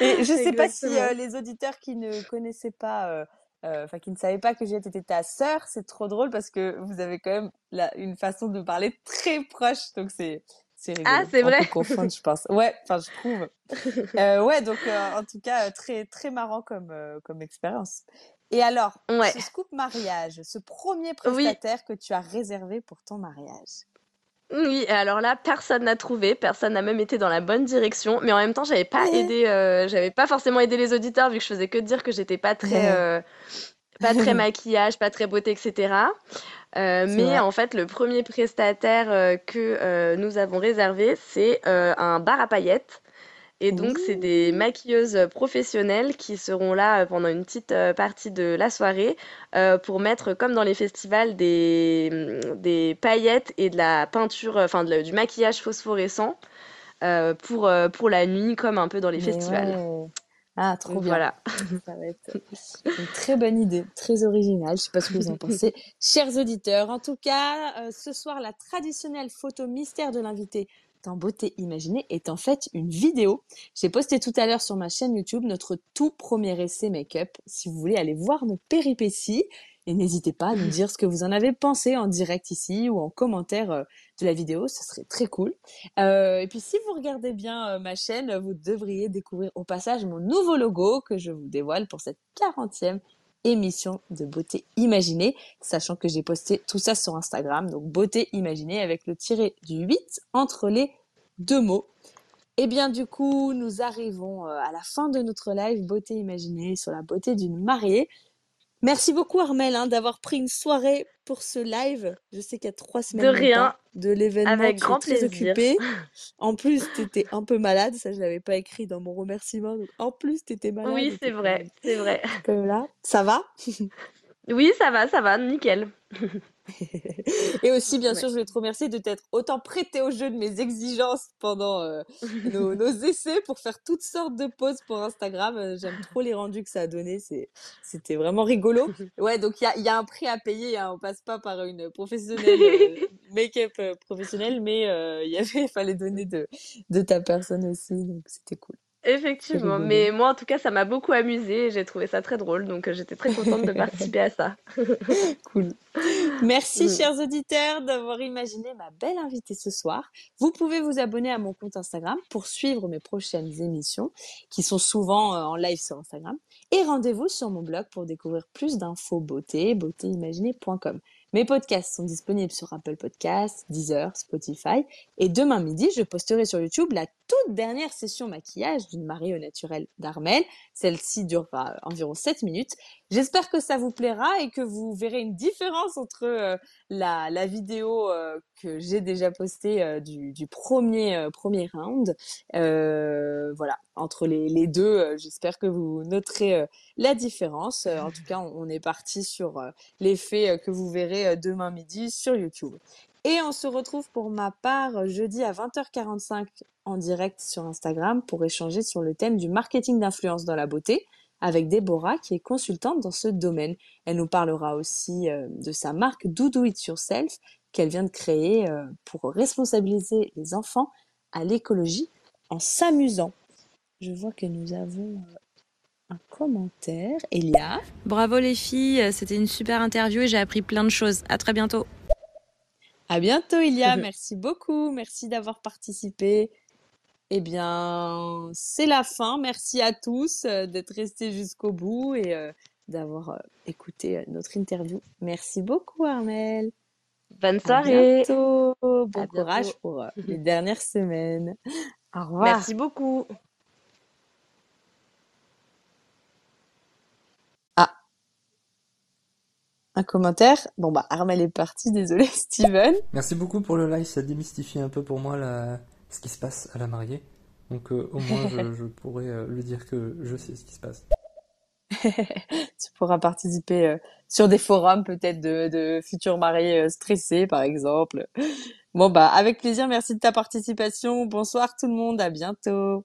Et je sais pas si euh, les auditeurs qui ne connaissaient pas, euh, euh, enfin qui ne savaient pas que Juliette était ta sœur, c'est trop drôle parce que vous avez quand même la, une façon de parler très proche, donc c'est c'est rigolo.
Ah, c'est
On
vrai.
peut confondre, je pense. Ouais, enfin je trouve. Euh, ouais, donc euh, en tout cas euh, très très marrant comme euh, comme expérience. Et alors,
Ouais.
ce scoop mariage, ce premier
Oui.
prestataire que tu as réservé pour ton mariage?
Oui, alors là, personne n'a trouvé, personne n'a même été dans la bonne direction, mais en même temps, j'avais pas
Ouais.
aidé, j'avais pas forcément aidé les auditeurs vu que je faisais que dire que j'étais pas très,
Ouais.
Pas très maquillage, pas très beauté, etc. Euh, mais
vrai.
en fait, le premier prestataire euh, que euh, nous avons réservé, c'est un bar à paillettes. Et donc, c'est des maquilleuses professionnelles qui seront là pendant une petite partie de la soirée pour mettre, comme dans les festivals, des, mm, des paillettes et de la peinture, enfin de du maquillage phosphorescent pour, pour la nuit, comme un peu dans les
Mais
festivals.
ouais. Ah, trop bien.
voilà.
Ça va être une très bonne idée, très originale. Je sais pas ce que vous en pensez, chers auditeurs. En tout cas, euh, ce soir, la traditionnelle photo mystère de l'invité dans Beauté Imaginée est en fait une vidéo. J'ai posté tout à l'heure sur ma chaîne YouTube notre tout premier essai make-up. Si vous voulez aller voir nos péripéties, et n'hésitez pas à nous dire ce que vous en avez pensé en direct ici ou en commentaire euh, de la vidéo, ce serait très cool. Euh, et puis si vous regardez bien euh, ma chaîne, vous devriez découvrir au passage mon nouveau logo que je vous dévoile pour cette 40e émission de Beauté Imaginée, sachant que j'ai posté tout ça sur Instagram, donc Beauté Imaginée avec le tiré du 8 entre les deux mots. Et bien du coup, nous arrivons à la fin de notre live Beauté Imaginée sur la beauté d'une mariée. Merci beaucoup Armel hein, d'avoir pris une soirée pour ce live. Je sais qu'il y a trois semaines
De rien.
de l'événement.
Avec grand
très
plaisir.
occupée. En plus, tu étais un peu malade. Ça, je l'avais pas écrit dans mon remerciement. Donc, en plus, tu étais malade.
Oui, c'est vrai, c'est vrai.
comme là. Ça va?
Oui, ça va, ça va, nickel.
Et aussi, bien
Ouais.
sûr, je voulais te remercier de t'être autant prêté au jeu de mes exigences pendant euh, nos, nos essais pour faire toutes sortes de poses pour Instagram. Euh, J'aime trop les rendus que ça a donné. C'était vraiment rigolo. Ouais, donc il y a, il y a un prix à payer. Hein. On passe pas par une professionnelle euh, make-up euh, professionnelle, mais il y avait, fallait donner de, de ta personne aussi. Donc c'était cool.
Effectivement, mais moi en tout cas ça m'a beaucoup amusé et j'ai trouvé ça très drôle donc j'étais très contente de participer à ça.
Cool. Merci, chers auditeurs, d'avoir imaginé ma belle invitée ce soir. Vous pouvez vous abonner à mon compte Instagram pour suivre mes prochaines émissions, qui sont souvent euh, en live sur Instagram. Et rendez-vous sur mon blog pour découvrir plus d'infos beauté, beautéimaginée.com. Mes podcasts sont disponibles sur Apple Podcasts, Deezer, Spotify. Et demain midi, je posterai sur YouTube la toute dernière session maquillage d'une mariée au naturel d'Armel. Celle-ci durera environ 7 minutes. J'espère que ça vous plaira et que vous verrez une différence entre euh, la, vidéo euh, que j'ai déjà postée euh, du, premier, premier round. Voilà, entre les, deux, j'espère que vous noterez la différence. En tout cas, on, on est parti sur l'effet que vous verrez demain midi sur YouTube. Et on se retrouve pour ma part jeudi à 20h45 en direct sur Instagram pour échanger sur le thème du marketing d'influence dans la beauté avec Déborah qui est consultante dans ce domaine. Elle nous parlera aussi euh, de sa marque Do Do It Yourself qu'elle vient de créer euh, pour responsabiliser les enfants à l'écologie en s'amusant. Je vois que nous avons euh, un commentaire. Elia.
Bravo les filles, c'était une super interview et j'ai appris plein de choses. À très bientôt.
À bientôt, Ilia. Merci beaucoup. Merci d'avoir participé. Eh bien, c'est la fin. Merci à tous euh, d'être restés jusqu'au bout et euh, d'avoir euh, écouté notre interview. Merci beaucoup, Armel.
Bonne
À
soirée.
bientôt. Bon
À
courage
bientôt.
pour les dernières semaines. Au revoir.
Merci beaucoup.
Ah, un commentaire. Bon, bah, Armel est parti. Désolé, Steven.
Merci beaucoup pour le live, ça démystifie un peu pour moi la... ce qui se passe à la mariée. Donc euh, au moins je, je pourrais euh, lui dire que je sais ce qui se passe.
Tu pourras participer euh, sur des forums peut-être de, de futurs mariés stressés, par exemple. Bon, bah, avec plaisir. Merci de ta participation. Bonsoir tout le monde. À bientôt.